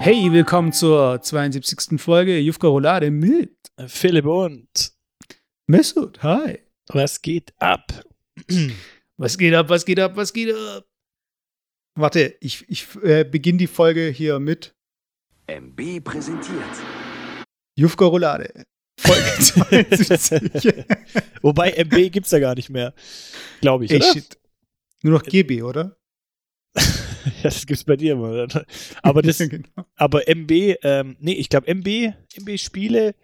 Hey, willkommen zur 72. Folge Jufka Roulade mit Philipp und Mesut. Hi. was geht ab? Was geht ab, was geht ab, was geht ab? Warte, ich, ich äh, beginne die Folge hier mit MB präsentiert. Jufka Roulade. Folge 72. Wobei MB gibt's ja gar nicht mehr, glaube ich. Ey, oder? shit. Nur noch GB, oder? Ja, das gibt's bei dir oder? Aber das, genau. aber MB, ähm, nee, ich glaube MB, MB Spiele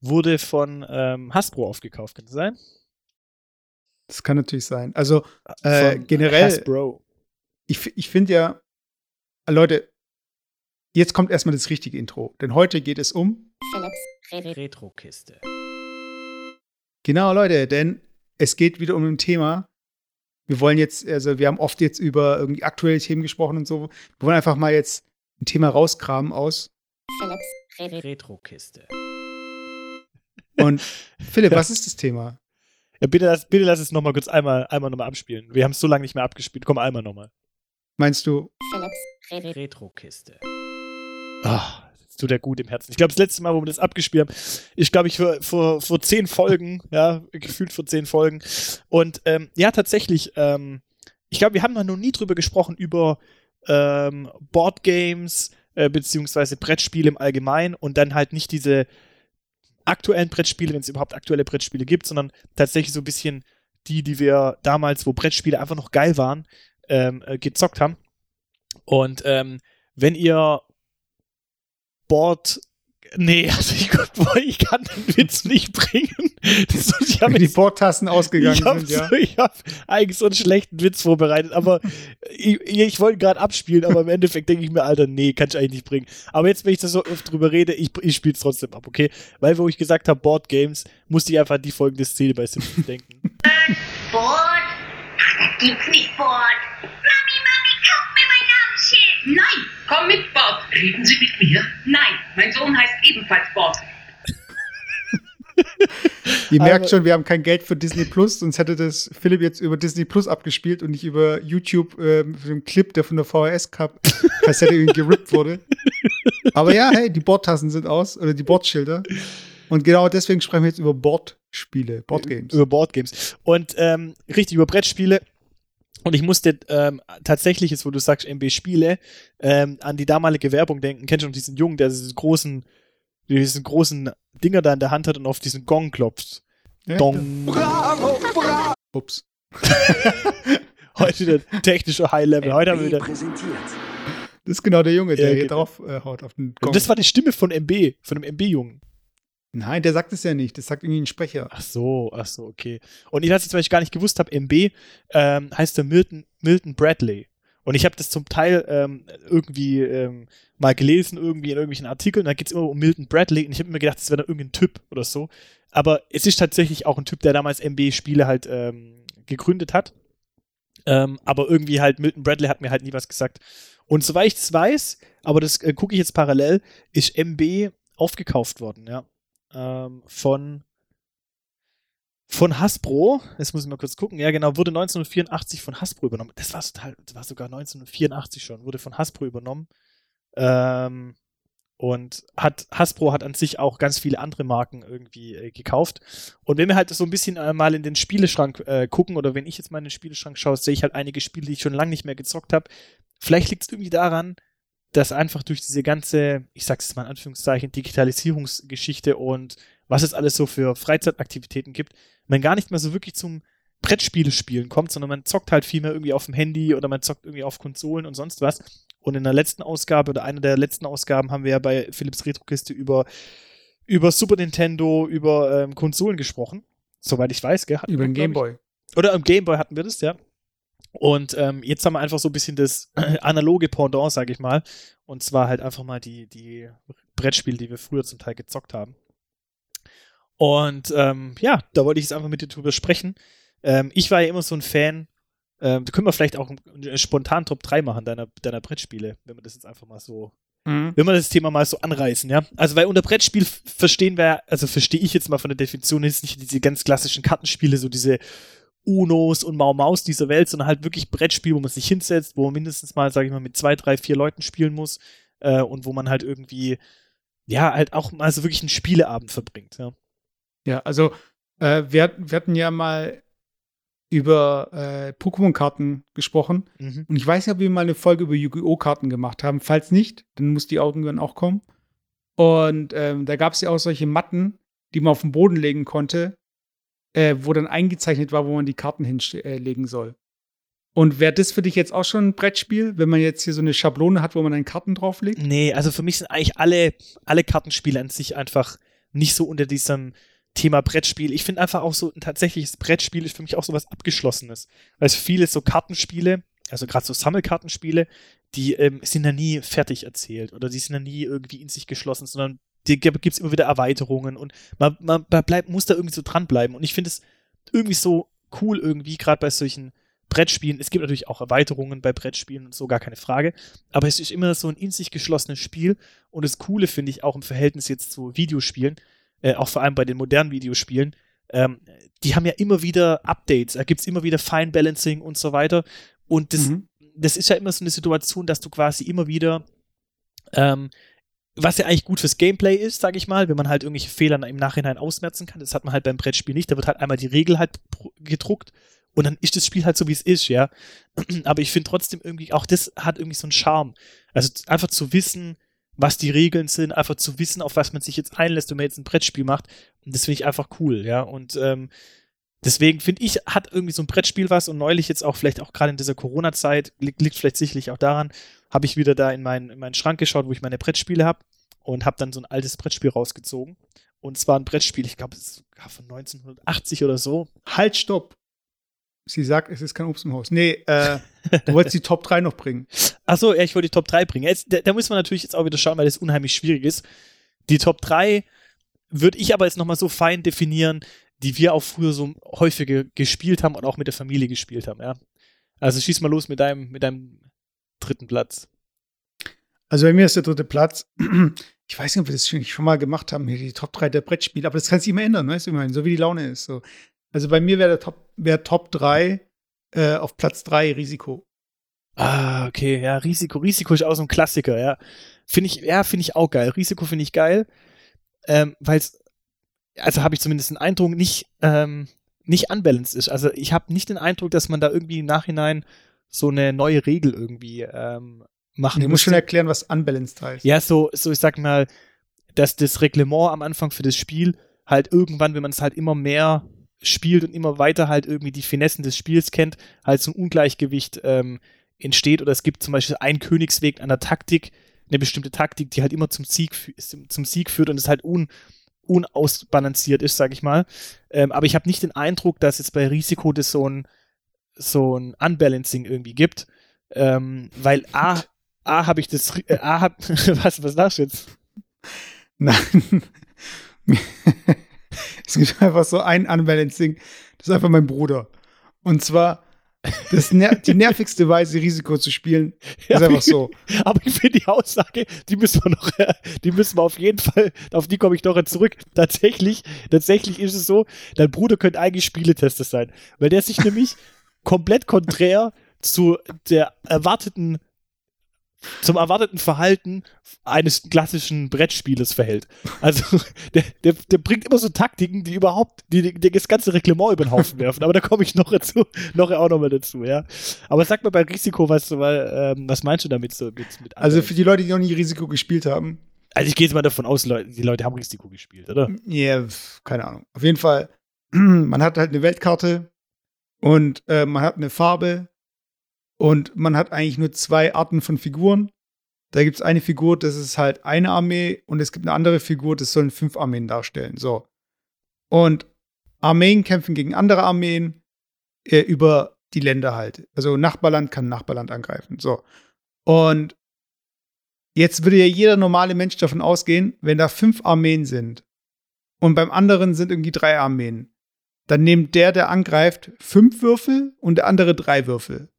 wurde von ähm, Hasbro aufgekauft, kann das sein? Das kann natürlich sein. Also, Äh, generell- Hasbro. ich, ich finde ja, Leute, jetzt kommt erstmal das richtige Intro. Denn heute geht es um Retro-Kiste. Genau, Leute, denn es geht wieder um ein Thema. Wir wollen jetzt, also wir haben oft jetzt über irgendwie aktuelle Themen gesprochen und so. Wir wollen einfach mal jetzt ein Thema rauskramen aus. Retro-Kiste. Und Philipp, was ist das Thema? Ja, bitte, lass, bitte lass es nochmal kurz einmal, einmal nochmal abspielen. Wir haben es so lange nicht mehr abgespielt. Komm, einmal nochmal. Meinst du, Retro-Kiste. Ah, das tut ja gut im Herzen. Ich glaube, das letzte Mal, wo wir das abgespielt haben, ist, glaube ich, vor, vor, vor zehn Folgen, ja, gefühlt vor zehn Folgen. Und ähm, ja, tatsächlich, ähm, ich glaube, wir haben noch nie drüber gesprochen, über ähm, Boardgames, äh, beziehungsweise Brettspiele im Allgemeinen und dann halt nicht diese aktuellen Brettspiele, wenn es überhaupt aktuelle Brettspiele gibt, sondern tatsächlich so ein bisschen die, die wir damals, wo Brettspiele einfach noch geil waren, ähm, äh, gezockt haben. Und ähm, wenn ihr Board. Nee, also ich, ich kann den Witz nicht bringen. Das, ich habe die Bordtassen ausgegangen ich habe sind, ja? so, ich hab eigentlich so einen schlechten Witz vorbereitet, aber ich, ich wollte gerade abspielen, aber im Endeffekt denke ich mir, Alter, nee, kann ich eigentlich nicht bringen. Aber jetzt, wenn ich da so oft drüber rede, ich, ich spiele es trotzdem ab, okay? Weil, wo ich gesagt habe, Board Games, musste ich einfach an die folgende Szene bei Simpsons denken. Ach, da gibt's nicht Bord. Mami, Mami, Nein, komm mit, Bob. Reden Sie mit mir? Nein, mein Sohn heißt ebenfalls Bob. Ihr merkt Aber- schon, wir haben kein Geld für Disney Plus, sonst hätte das Philipp jetzt über Disney Plus abgespielt und nicht über YouTube ähm, für den Clip, der von der VHS Cup Kassette irgendwie gerippt wurde. Aber ja, hey, die Bordtassen sind aus oder die Bordschilder. Und genau deswegen sprechen wir jetzt über Bordspiele, Boardgames. über Board Games. Und ähm, richtig über Brettspiele. Und ich musste ähm, tatsächlich, jetzt wo du sagst, MB Spiele, ähm, an die damalige Werbung denken. Kennst du noch diesen Jungen, der diese großen, diesen großen Dinger da in der Hand hat und auf diesen Gong klopft? Ja, Dong. Ups. Heute der technische High-Level. Heute haben wir wieder. präsentiert. Das ist genau der Junge, der Ja, hier genau. drauf äh, haut auf den Gong. Und das war die Stimme von MB, von dem MB-Jungen. Nein, der sagt es ja nicht. Das sagt irgendwie ein Sprecher. Ach so, ach so, okay. Und ich, was ich zum Beispiel gar nicht gewusst habe, MB ähm, heißt der Milton, Milton Bradley. Und ich habe das zum Teil ähm, irgendwie ähm, mal gelesen, irgendwie in irgendwelchen Artikeln, da geht es immer um Milton Bradley und ich habe mir gedacht, das wäre dann irgendein Typ oder so. Aber es ist tatsächlich auch ein Typ, der damals MB-Spiele halt ähm, gegründet hat. Ähm, aber irgendwie halt, Milton Bradley hat mir halt nie was gesagt. Und soweit ich das weiß, aber das äh, gucke ich jetzt parallel, ist MB aufgekauft worden, ja. Ähm, von von Hasbro, jetzt muss ich mal kurz gucken, ja genau, wurde 1984 von Hasbro übernommen. Das war, total, das war sogar 1984 schon, wurde von Hasbro übernommen. Ähm, und hat, Hasbro hat an sich auch ganz viele andere Marken irgendwie äh, gekauft. Und wenn wir halt so ein bisschen äh, mal in den Spieleschrank äh, gucken, oder wenn ich jetzt mal in den Spieleschrank schaue, sehe ich halt einige Spiele, die ich schon lange nicht mehr gezockt habe. Vielleicht liegt es irgendwie daran, dass einfach durch diese ganze, ich sag's jetzt mal in Anführungszeichen, Digitalisierungsgeschichte und was es alles so für Freizeitaktivitäten gibt, man gar nicht mehr so wirklich zum Brettspiele spielen kommt, sondern man zockt halt viel mehr irgendwie auf dem Handy oder man zockt irgendwie auf Konsolen und sonst was. Und in der letzten Ausgabe oder einer der letzten Ausgaben haben wir ja bei Philips Retrokiste über, über Super Nintendo, über ähm, Konsolen gesprochen. Soweit ich weiß, gell? Hatten Über den. Gameboy. Oder am Gameboy hatten wir das, ja. Und ähm, jetzt haben wir einfach so ein bisschen das analoge Pendant, sage ich mal. Und zwar halt einfach mal die, die Brettspiele, die wir früher zum Teil gezockt haben. Und ähm, ja, da wollte ich jetzt einfach mit dir drüber sprechen. Ähm, ich war ja immer so ein Fan. Ähm, da können wir vielleicht auch spontan Top 3 machen deiner, deiner Brettspiele, wenn wir das jetzt einfach mal so Mhm. wenn wir das Thema mal so anreißen, ja. Also, weil unter Brettspiel verstehen wir, also verstehe ich jetzt mal von der Definition jetzt nicht diese ganz klassischen Kartenspiele, so diese Unos und Mau Maus dieser Welt, sondern halt wirklich Brettspiel, wo man sich hinsetzt, wo man mindestens mal, sage ich mal, mit zwei, drei, vier Leuten spielen muss äh, und wo man halt irgendwie, ja, halt auch mal so wirklich einen Spieleabend verbringt, ja. Ja, also äh, wir, wir hatten ja mal über äh, Pokémon-Karten gesprochen. Mhm. Und ich weiß nicht, ob wir mal eine Folge über Yu-Gi-Oh! Karten gemacht haben. Falls nicht, dann muss die irgendwann auch kommen. Und ähm, da gab es ja auch solche Matten, die man auf den Boden legen konnte, äh, wo dann eingezeichnet war, wo man die Karten hinlegen soll. Und wäre das für dich jetzt auch schon ein Brettspiel, wenn man jetzt hier so eine Schablone hat, wo man dann Karten drauflegt? Nee, also für mich sind eigentlich alle, alle Kartenspiele an sich einfach nicht so unter diesem Thema Brettspiel. Ich finde einfach auch so ein tatsächliches Brettspiel ist für mich auch so was Abgeschlossenes. Weil viele so Kartenspiele, also gerade so Sammelkartenspiele, die ähm, sind ja nie fertig erzählt oder die sind ja nie irgendwie in sich geschlossen, sondern gibt es immer wieder Erweiterungen und man, man bleibt, muss da irgendwie so dranbleiben. Und ich finde es irgendwie so cool irgendwie, gerade bei solchen Brettspielen. Es gibt natürlich auch Erweiterungen bei Brettspielen und so, gar keine Frage. Aber es ist immer so ein in sich geschlossenes Spiel. Und das Coole finde ich auch im Verhältnis jetzt zu Videospielen, äh, auch vor allem bei den modernen Videospielen, ähm, die haben ja immer wieder Updates. Da gibt es immer wieder Fine Balancing und so weiter. Und das, Mhm. das ist ja immer so eine Situation, dass du quasi immer wieder ähm, was ja eigentlich gut fürs Gameplay ist, sage ich mal, wenn man halt irgendwelche Fehler im Nachhinein ausmerzen kann. Das hat man halt beim Brettspiel nicht. Da wird halt einmal die Regel halt gedruckt und dann ist das Spiel halt so, wie es ist, ja. Aber ich finde trotzdem irgendwie, auch das hat irgendwie so einen Charme. Also einfach zu wissen, was die Regeln sind, einfach zu wissen, auf was man sich jetzt einlässt, wenn man jetzt ein Brettspiel macht. Und das finde ich einfach cool, ja. Und ähm, deswegen finde ich, hat irgendwie so ein Brettspiel was und neulich jetzt auch vielleicht auch gerade in dieser Corona-Zeit, liegt, liegt vielleicht sicherlich auch daran, habe ich wieder da in meinen, in meinen Schrank geschaut, wo ich meine Brettspiele habe und habe dann so ein altes Brettspiel rausgezogen. Und zwar ein Brettspiel, ich glaube, es ist von 1980 oder so. Halt, stopp. Sie sagt, es ist kein Obst im Haus. Nee, äh, du wolltest die Top 3 noch bringen. Achso, ja, ich wollte die Top 3 bringen. Jetzt, da, da muss man natürlich jetzt auch wieder schauen, weil das unheimlich schwierig ist. Die Top 3 würde ich aber jetzt nochmal so fein definieren, die wir auch früher so häufiger gespielt haben und auch mit der Familie gespielt haben, ja. Also schieß mal los mit deinem, mit deinem dritten Platz. Also bei mir ist der dritte Platz. Ich weiß nicht, ob wir das schon, mal gemacht haben, hier die Top 3 der Brettspiele, aber das kann sich immer ändern, weißt du, meine, so wie die Laune ist. So. Also bei mir wäre der Top, wär Top 3 äh, auf Platz 3 Risiko. Ah, okay, ja, Risiko. Risiko ist auch so ein Klassiker, ja. Finde ich, ja, finde ich auch geil. Risiko finde ich geil, ähm, weil es, also habe ich zumindest den Eindruck, nicht, ähm, nicht unbalanced ist. Also ich habe nicht den Eindruck, dass man da irgendwie im Nachhinein so eine neue Regel irgendwie ähm, machen Du musst schon erklären, was unbalanced heißt. Ja, so, so ich sag mal, dass das Reglement am Anfang für das Spiel halt irgendwann, wenn man es halt immer mehr spielt und immer weiter halt irgendwie die Finessen des Spiels kennt, halt so ein Ungleichgewicht ähm, entsteht oder es gibt zum Beispiel einen Königsweg einer Taktik, eine bestimmte Taktik, die halt immer zum Sieg, zum Sieg führt und es halt un, unausbalanciert ist, sag ich mal. Ähm, aber ich habe nicht den Eindruck, dass jetzt bei Risiko das so ein, so ein Unbalancing irgendwie gibt. Ähm, weil A, A habe ich das, äh, A hab, was, was du jetzt? Nein. es gibt einfach so ein Unbalancing. Das ist einfach mein Bruder. Und zwar das ner die nervigste Weise, Risiko zu spielen, ist Ja, einfach so. Aber ich finde die Aussage, die müssen wir noch, die müssen wir auf jeden Fall, auf die komme ich noch zurück. Tatsächlich, tatsächlich ist es so, dein Bruder könnte eigentlich Spieletester sein, weil der sich nämlich komplett konträr zu der erwarteten, zum erwarteten Verhalten eines klassischen Brettspieles verhält. Also, der, der, der bringt immer so Taktiken, die überhaupt, die, die das ganze Reglement über den Haufen werfen. Aber da komme ich noch dazu, noch auch noch mal dazu, ja. Aber sag mal bei Risiko, was, weil, ähm, was meinst du damit so mit, mit Also für die Leute, die noch nie Risiko gespielt haben, also ich gehe jetzt mal davon aus, Leute, die Leute haben Risiko gespielt, oder? ja, pf, keine Ahnung. Auf jeden Fall, man hat halt eine Weltkarte und äh, man hat eine Farbe und man hat eigentlich nur zwei Arten von Figuren. Da gibt es eine Figur, das ist halt eine Armee und es gibt eine andere Figur, das sollen fünf Armeen darstellen. So. Und Armeen kämpfen gegen andere Armeen äh, über die Länder halt. Also Nachbarland kann Nachbarland angreifen. So. Und jetzt würde ja jeder normale Mensch davon ausgehen, wenn da fünf Armeen sind und beim anderen sind irgendwie drei Armeen, dann nimmt der, der angreift, fünf Würfel und der andere drei Würfel.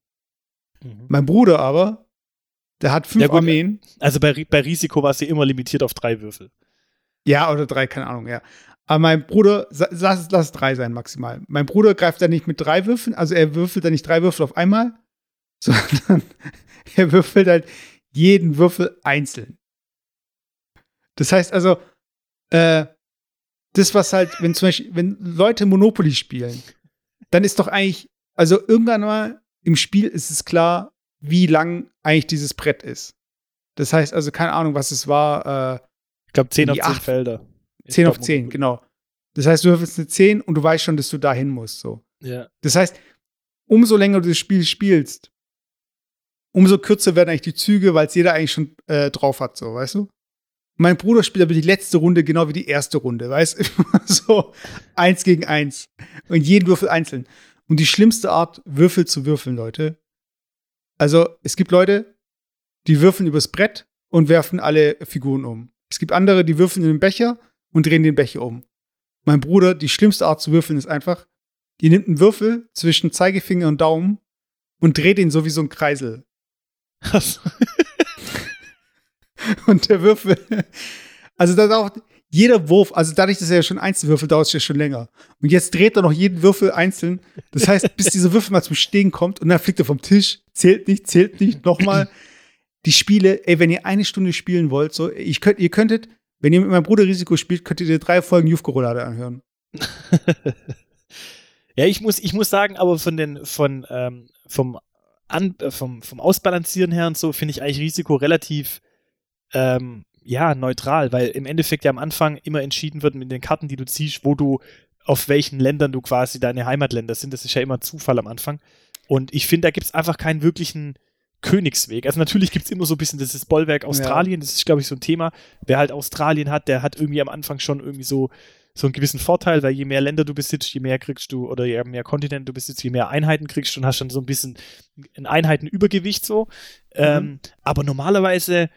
Mhm. Mein Bruder aber Der hat fünf Ja, gut. Armeen. Also bei, bei Risiko war ja immer limitiert auf drei Würfel. Ja, oder drei, keine Ahnung, ja. Aber mein Bruder, lass, es- lass es drei sein maximal. Mein Bruder greift da nicht mit drei Würfeln, also er würfelt da nicht drei Würfel auf einmal, sondern er würfelt halt jeden Würfel einzeln. Das heißt also, äh, das, was halt, wenn zum Beispiel, wenn Leute Monopoly spielen, dann ist doch eigentlich, also irgendwann mal im Spiel ist es klar, wie lang eigentlich dieses Brett ist. Das heißt also, keine Ahnung, was es war, äh, Ich glaube 10 auf Die 10 acht- Felder. Ich 10 auf glaub, 10, genau. Das heißt, du würfelst eine 10 und du weißt schon, dass du dahin musst. So. Ja. Das heißt, umso länger du das Spiel spielst, umso kürzer werden eigentlich die Züge, weil es jeder eigentlich schon äh, drauf hat, so, weißt du? Mein Bruder spielt aber die letzte Runde genau wie die erste Runde, weißt du? so eins gegen eins. Und jeden Würfel einzeln. Und die schlimmste Art, Würfel zu würfeln, Leute. Also, es gibt Leute, die würfeln übers Brett und werfen alle Figuren um. Es gibt andere, die würfeln in den Becher und drehen den Becher um. Mein Bruder, die schlimmste Art zu würfeln ist einfach, die nimmt einen Würfel zwischen Zeigefinger und Daumen und dreht ihn so wie so ein Kreisel. Und der Würfel, also da dauert jeder Wurf, also dadurch, dass er ja schon einzeln würfelt, dauert es ja schon länger. Und jetzt dreht er noch jeden Würfel einzeln. Das heißt, bis dieser Würfel mal zum Stehen kommt und dann fliegt er vom Tisch, zählt nicht, zählt nicht, nochmal. Die Spiele, ey, wenn ihr eine Stunde spielen wollt, so, ich könnt, ihr könntet, wenn ihr mit meinem Bruder Risiko spielt, könnt ihr drei Folgen Jufko-Roulade anhören. ja, ich muss, ich muss sagen, aber von den, von, ähm, vom, An, äh, vom, vom Ausbalancieren her und so finde ich eigentlich Risiko relativ, ähm, ja, neutral, weil im Endeffekt ja am Anfang immer entschieden wird mit den Karten, die du ziehst, wo du, auf welchen Ländern du quasi deine Heimatländer sind. Das ist ja immer Zufall am Anfang. Und ich finde, da gibt es einfach keinen wirklichen Königsweg. Also natürlich gibt es immer so ein bisschen das ist Bollwerk Australien, das ist, glaube ich, so ein Thema. Wer halt Australien hat, der hat irgendwie am Anfang schon irgendwie so, so einen gewissen Vorteil, weil je mehr Länder du besitzt, je mehr kriegst du, oder je mehr Kontinente du besitzt, je mehr Einheiten kriegst du und hast dann so ein bisschen ein Einheitenübergewicht so. Ähm, aber normalerweise,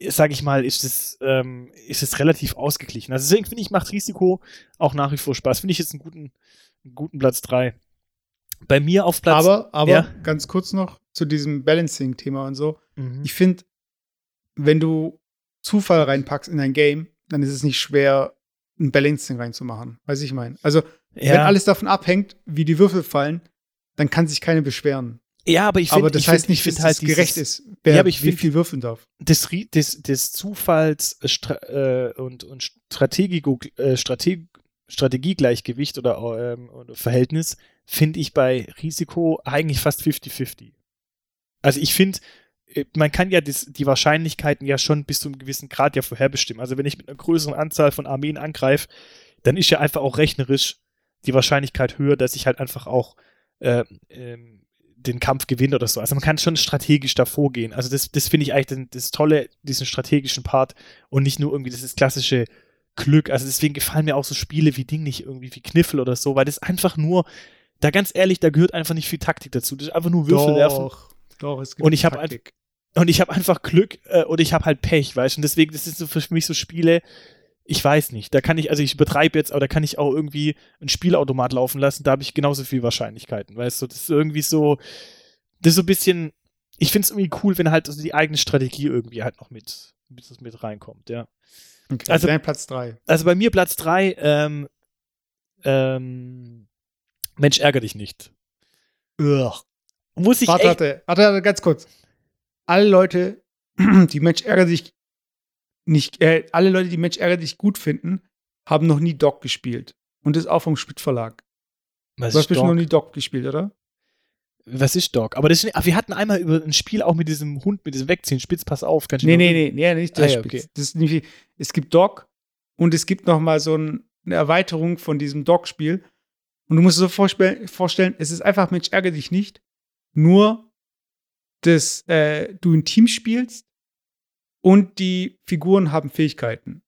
sage ich mal, ist es, ähm, ist es relativ ausgeglichen. Also deswegen finde ich, macht Risiko auch nach wie vor Spaß. Finde ich jetzt einen guten, einen guten Platz 3. Bei mir auf Platz. aber, aber ja. ganz kurz noch zu diesem Balancing-Thema und so. Mhm. Ich finde, wenn du Zufall reinpackst in ein Game, dann ist es nicht schwer, ein Balancing reinzumachen. Weiß ich meine. Also, ja. wenn alles davon abhängt, wie die Würfel fallen, dann kann sich keine beschweren. Ja, aber ich finde, Aber das ich heißt find, nicht, find dass halt es gerecht dieses- ist, wer Ja, aber ich wie find- viel würfeln darf. des, des, des Zufalls äh, äh, und, und Strategigo, äh, Strate Strategiegleichgewicht oder, ähm, Verhältnis finde ich bei Risiko eigentlich fast 50-50. Also ich finde, äh, man kann ja das, die Wahrscheinlichkeiten ja schon bis zu einem gewissen Grad ja vorherbestimmen. Also wenn ich mit einer größeren Anzahl von Armeen angreife, dann ist ja einfach auch rechnerisch die Wahrscheinlichkeit höher, dass ich halt einfach auch äh, ähm, den Kampf gewinne oder so. Also man kann schon strategisch davor gehen. Also das, das finde ich eigentlich das, das Tolle, diesen strategischen Part und nicht nur irgendwie dieses klassische Glück. Also deswegen gefallen mir auch so Spiele wie Ding nicht irgendwie wie Kniffel oder so, weil das einfach nur, da ganz ehrlich, da gehört einfach nicht viel Taktik dazu. Das ist einfach nur Würfel werfen. Doch, doch, es gibt Und ich hab Taktik. Und ich habe einfach Glück äh, und ich habe halt Pech, weißt du? Und deswegen, das sind so für mich so Spiele, ich weiß nicht. Da kann ich, also ich übertreibe jetzt, aber da kann ich auch irgendwie ein Spielautomat laufen lassen, da habe ich genauso viel Wahrscheinlichkeiten, weißt du? Das ist irgendwie so, das ist so ein bisschen, ich finde es irgendwie cool, wenn halt also die eigene Strategie irgendwie halt noch mit, mit, mit reinkommt, ja. Okay, also- dein Platz 3. Also bei mir Platz 3, ähm, ähm, Mensch, ärger dich nicht. Ugh. Muss ich Warte, echt, warte, warte, warte, ganz kurz. Alle Leute, die Mensch ärger dich nicht, äh, alle Leute, die Mensch ärger dich gut finden, haben noch nie Doc gespielt. Und das auch vom Spitz Verlag. was Du hast bestimmt noch nie Doc gespielt, oder? Was ist Dog? Aber das ist, ach, wir hatten einmal über ein Spiel auch mit diesem Hund, mit diesem Wegziehen. Spitz, pass auf. Kannst Nee, nee, nee, nee, nicht der Ah, ja, okay. Das ist nicht, es gibt Doc und es gibt noch mal so ein, eine Erweiterung von diesem Doc-Spiel. Und du musst dir so vorstellen, vorstellen, es ist einfach Mensch ärger dich nicht, nur dass äh, du ein Team spielst und die Figuren haben Fähigkeiten.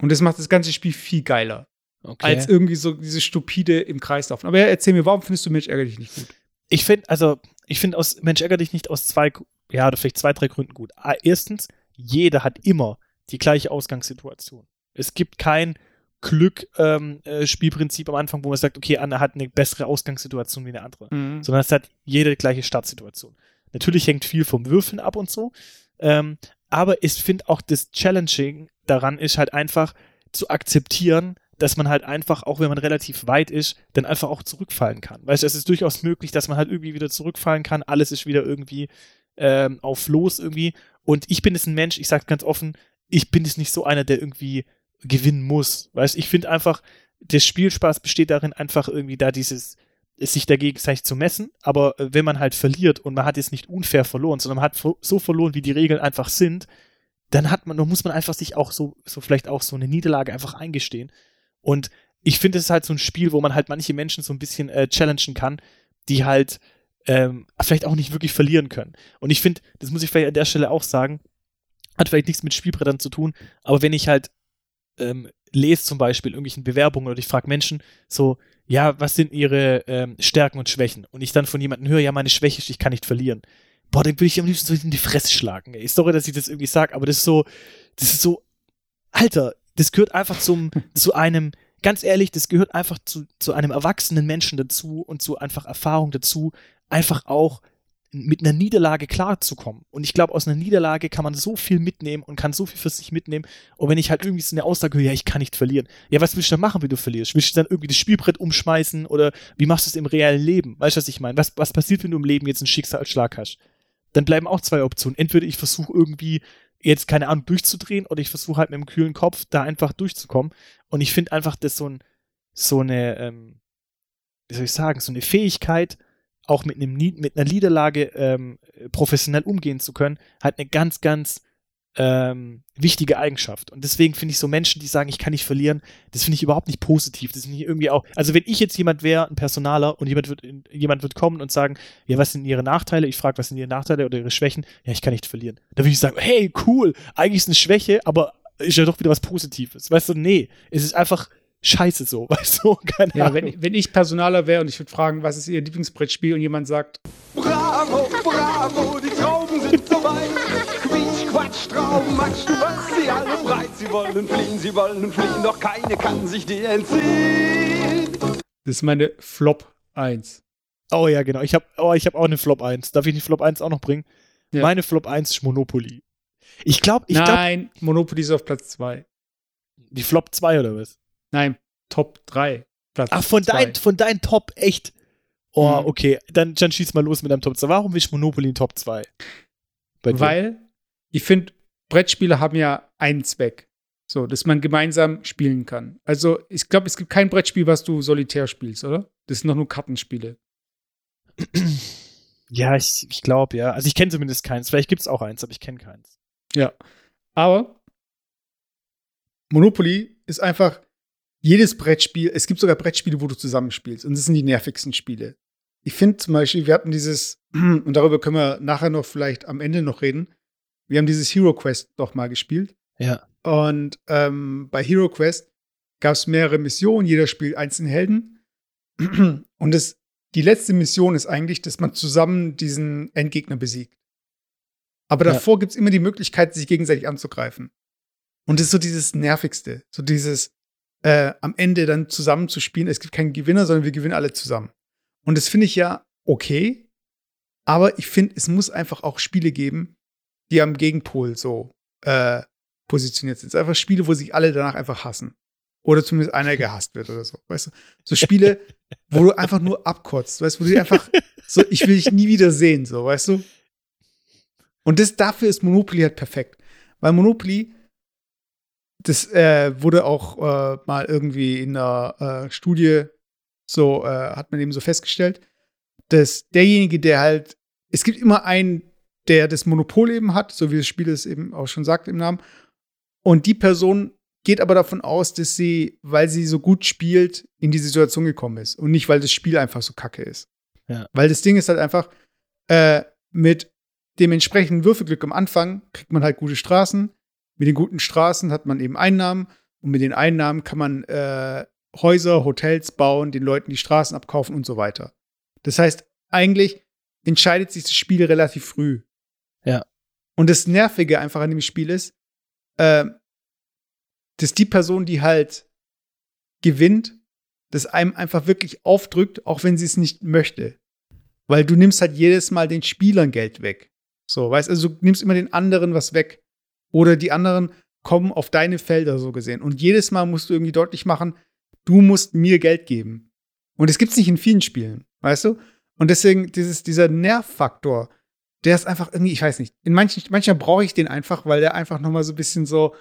Und das macht das ganze Spiel viel geiler, Okay. als irgendwie so diese stupide im Kreis laufen. Aber ja, erzähl mir, warum findest du Mensch ärger dich nicht gut? ich finde, also, ich finde aus Mensch ärger dich nicht aus zwei, ja, oder vielleicht zwei, drei Gründen gut. Ah, Erstens, jeder hat immer die gleiche Ausgangssituation. Es gibt kein Glück-Spielprinzip am Anfang, wo man sagt, okay, Anna hat eine bessere Ausgangssituation wie eine andere. Mhm. sondern es hat jede gleiche Startsituation. Natürlich hängt viel vom Würfeln ab und so. Ähm, aber ich finde auch das Challenging daran ist halt einfach zu akzeptieren, dass man halt einfach, auch wenn man relativ weit ist, dann einfach auch zurückfallen kann. Weißt du, es ist durchaus möglich, dass man halt irgendwie wieder zurückfallen kann. Alles ist wieder irgendwie ähm, auf los irgendwie. Und ich bin es ein Mensch, ich sage ganz offen, ich bin es nicht so einer, der irgendwie gewinnen muss. Weißt du, ich finde einfach, der Spielspaß besteht darin, einfach irgendwie da dieses, sich dagegen gegenseitig zu messen, aber äh, wenn man halt verliert und man hat jetzt nicht unfair verloren, sondern man hat so verloren, wie die Regeln einfach sind, dann hat man, dann muss man einfach sich auch so, so vielleicht auch so eine Niederlage einfach eingestehen. Und ich finde, es ist halt so ein Spiel, wo man halt manche Menschen so ein bisschen äh, challengen kann, die halt ähm, vielleicht auch nicht wirklich verlieren können. Und ich finde, das muss ich vielleicht an der Stelle auch sagen, hat vielleicht nichts mit Spielbrettern zu tun, aber wenn ich halt ähm, lese zum Beispiel irgendwelchen Bewerbungen oder ich frage Menschen so, ja, was sind ihre ähm, Stärken und Schwächen? Und ich dann von jemandem höre, ja, meine Schwäche ist, ich kann nicht verlieren. Boah, dann würde ich am liebsten so in die Fresse schlagen. Ey. Sorry, dass ich das irgendwie sage, aber das ist so, das ist so, Alter, das gehört einfach zum, zu einem, ganz ehrlich, das gehört einfach zu, zu einem erwachsenen Menschen dazu und zu einfach Erfahrung dazu, einfach auch mit einer Niederlage klarzukommen. Und ich glaube, aus einer Niederlage kann man so viel mitnehmen und kann so viel für sich mitnehmen. Und wenn ich halt irgendwie so eine Aussage höre, ja, ich kann nicht verlieren. Ja, was willst du dann machen, wenn du verlierst? Willst du dann irgendwie das Spielbrett umschmeißen oder wie machst du es im realen Leben? Weißt du, was ich meine? Was, was passiert, wenn du im Leben jetzt einen Schicksalsschlag hast? Dann bleiben auch zwei Optionen. Entweder ich versuche irgendwie jetzt keine Ahnung durchzudrehen oder ich versuche halt mit dem kühlen Kopf da einfach durchzukommen. Und ich finde einfach, dass so ein, so eine, ähm, wie soll ich sagen, so eine Fähigkeit, auch mit, einem, mit einer Niederlage ähm, professionell umgehen zu können, halt eine ganz, ganz ähm, wichtige Eigenschaft. Und deswegen finde ich so Menschen, die sagen, ich kann nicht verlieren, das finde ich überhaupt nicht positiv. Das finde ich irgendwie auch. Also wenn ich jetzt jemand wäre, ein Personaler, und jemand wird, jemand wird kommen und sagen, ja, was sind ihre Nachteile? Ich frage, was sind ihre Nachteile oder ihre Schwächen? Ja, ich kann nicht verlieren. Da würde ich sagen, hey, cool, eigentlich ist eine Schwäche, aber ist ja doch wieder was Positives. Weißt du, nee, es ist einfach scheiße so, weißt du? Keine ja, Ahnung. wenn, ich- wenn ich Personaler wäre und ich würde fragen, was ist Ihr Lieblingsbrettspiel und jemand sagt, Bravo, bravo, die Trauben sind so weit. Quietsch, Quatsch, Trauben, Matsch, du weißt sie alle breit. Sie wollen fliehen, sie wollen fliehen, doch keine kann sich dir entziehen. das ist meine Flop 1. Oh ja, genau. Ich habe oh, ich hab auch eine Flop 1. Darf ich die Flop 1 auch noch bringen? Ja. Meine Flop 1 ist Monopoly. Ich glaube, ich Nein, Monopoly ist auf Platz 2. die Flop 2 oder was? Nein, Top 3. Platz Ach, von, dein, von dein Top, echt. Oh, Mhm. okay. Dann, dann schieß mal los mit deinem Top 2. Warum ist Monopoly ein Top 2? Bei dir? Weil ich finde, Brettspiele haben ja einen Zweck. So, dass man gemeinsam spielen kann. Also, ich glaube, es gibt kein Brettspiel, was du solitär spielst, oder? Das sind doch nur Kartenspiele. Ja, ich, ich glaube, ja. Also ich kenne zumindest keins. Vielleicht gibt es auch eins, aber ich kenne keins. Ja. Aber Monopoly ist einfach jedes Brettspiel, es gibt sogar Brettspiele, wo du zusammenspielst. Und das sind die nervigsten Spiele. Ich finde zum Beispiel, wir hatten dieses, und darüber können wir nachher noch vielleicht am Ende noch reden. Wir haben dieses Hero Quest doch mal gespielt. Ja. Und ähm, bei Hero Quest gab es mehrere Missionen, jeder spielt einzelnen Helden. Und das, die letzte Mission ist eigentlich, dass man zusammen diesen Endgegner besiegt. Aber Ja. davor gibt es immer die Möglichkeit, sich gegenseitig anzugreifen. Und das ist so dieses Nervigste. So dieses äh, am Ende dann zusammen zu spielen. Es gibt keinen Gewinner, sondern wir gewinnen alle zusammen. Und das finde ich ja okay. Aber ich finde, es muss einfach auch Spiele geben, die am Gegenpol so äh, positioniert sind. Es sind einfach Spiele, wo sich alle danach einfach hassen. Oder zumindest einer gehasst wird oder so. Weißt du? So Spiele, wo du einfach nur abkotzt, weißt du, wo du einfach so, ich will dich nie wieder sehen, so, weißt du? Und das, dafür ist Monopoly halt perfekt. Weil Monopoly, das äh, wurde auch äh, mal irgendwie in einer äh, Studie so, äh, hat man eben so festgestellt, dass derjenige, der halt, es gibt immer einen, der das Monopol eben hat, so wie das Spiel es eben auch schon sagt im Namen. Und die Person geht aber davon aus, dass sie, weil sie so gut spielt, in die Situation gekommen ist. Und nicht, weil das Spiel einfach so kacke ist. Ja. Weil das Ding ist halt einfach, äh, mit dem entsprechenden Würfelglück am Anfang kriegt man halt gute Straßen. Mit den guten Straßen hat man eben Einnahmen. Und mit den Einnahmen kann man äh, Häuser, Hotels bauen, den Leuten die Straßen abkaufen und so weiter. Das heißt, eigentlich entscheidet sich das Spiel relativ früh. Ja. Und das Nervige einfach an dem Spiel ist, äh, dass die Person, die halt gewinnt, das einem einfach wirklich aufdrückt, auch wenn sie es nicht möchte. weil du nimmst halt jedes Mal den Spielern Geld weg. So, weißt also du nimmst immer den anderen was weg. Oder die anderen kommen auf deine Felder so gesehen. Und jedes Mal musst du irgendwie deutlich machen, du musst mir Geld geben. Und das gibt's nicht in vielen Spielen, weißt du? Und deswegen dieses, dieser Nervfaktor, der ist einfach irgendwie, ich weiß nicht, in manchen, manchmal brauche ich den einfach, weil der einfach noch mal so ein bisschen so,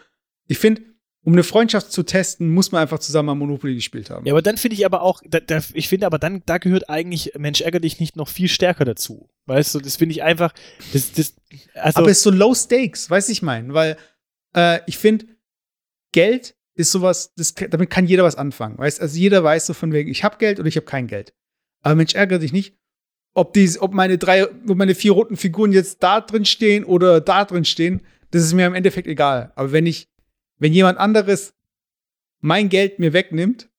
ich finde, um eine Freundschaft zu testen, muss man einfach zusammen am Monopoly gespielt haben. Ja, aber dann finde ich aber auch, da, da, ich finde aber dann, da gehört eigentlich Mensch ärger dich nicht noch viel stärker dazu. Weißt du, das finde ich einfach, das, das, also. aber es ist so low stakes, weiß ich mein, weil äh, ich finde, Geld ist sowas, das, damit kann jeder was anfangen. Weißt also jeder weiß so von wegen, ich habe Geld oder ich habe kein Geld. Aber Mensch ärgere dich nicht, ob, die, ob meine drei, ob meine vier roten Figuren jetzt da drin stehen oder da drin stehen, das ist mir im Endeffekt egal. Aber wenn ich wenn jemand anderes mein Geld mir wegnimmt,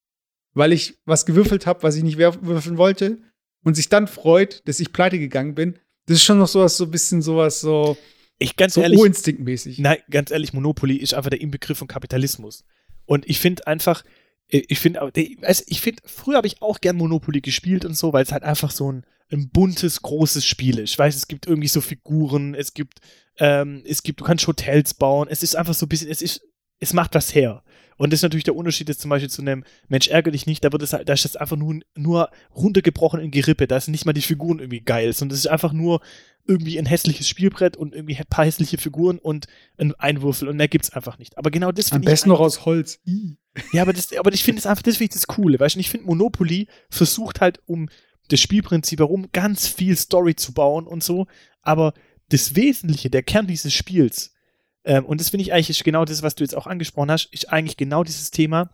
weil ich was gewürfelt habe, was ich nicht würfeln wollte, und sich dann freut, dass ich pleite gegangen bin, das ist schon noch sowas, so ein bisschen sowas, so, ich ganz so ehrlich, urinstinktmäßig. Nein, ganz ehrlich, Monopoly ist einfach der Inbegriff von Kapitalismus. Und ich finde einfach, ich finde, also ich finde, früher habe ich auch gern Monopoly gespielt und so, weil es halt einfach so ein, ein buntes, großes Spiel ist. Ich weiß, es gibt irgendwie so Figuren, es gibt, ähm, es gibt, du kannst Hotels bauen, es ist einfach so ein bisschen, es ist es macht was her. Und das ist natürlich der Unterschied jetzt zum Beispiel zu einem Mensch ärgere dich nicht, da wird es halt, da ist das einfach nur, nur runtergebrochen in Gerippe, da sind nicht mal die Figuren irgendwie geil, sondern das ist einfach nur irgendwie ein hässliches Spielbrett und irgendwie ein paar hässliche Figuren und ein Einwürfel und mehr gibt's einfach nicht. Aber genau das Am besten noch aus Holz. Ja, aber das, aber ich finde es einfach, das finde ich das Coole, weißt du, ich finde Monopoly versucht halt um das Spielprinzip herum ganz viel Story zu bauen und so, aber das Wesentliche, der Kern dieses Spiels, ähm, und das finde ich eigentlich genau das, was du jetzt auch angesprochen hast, ist eigentlich genau dieses Thema,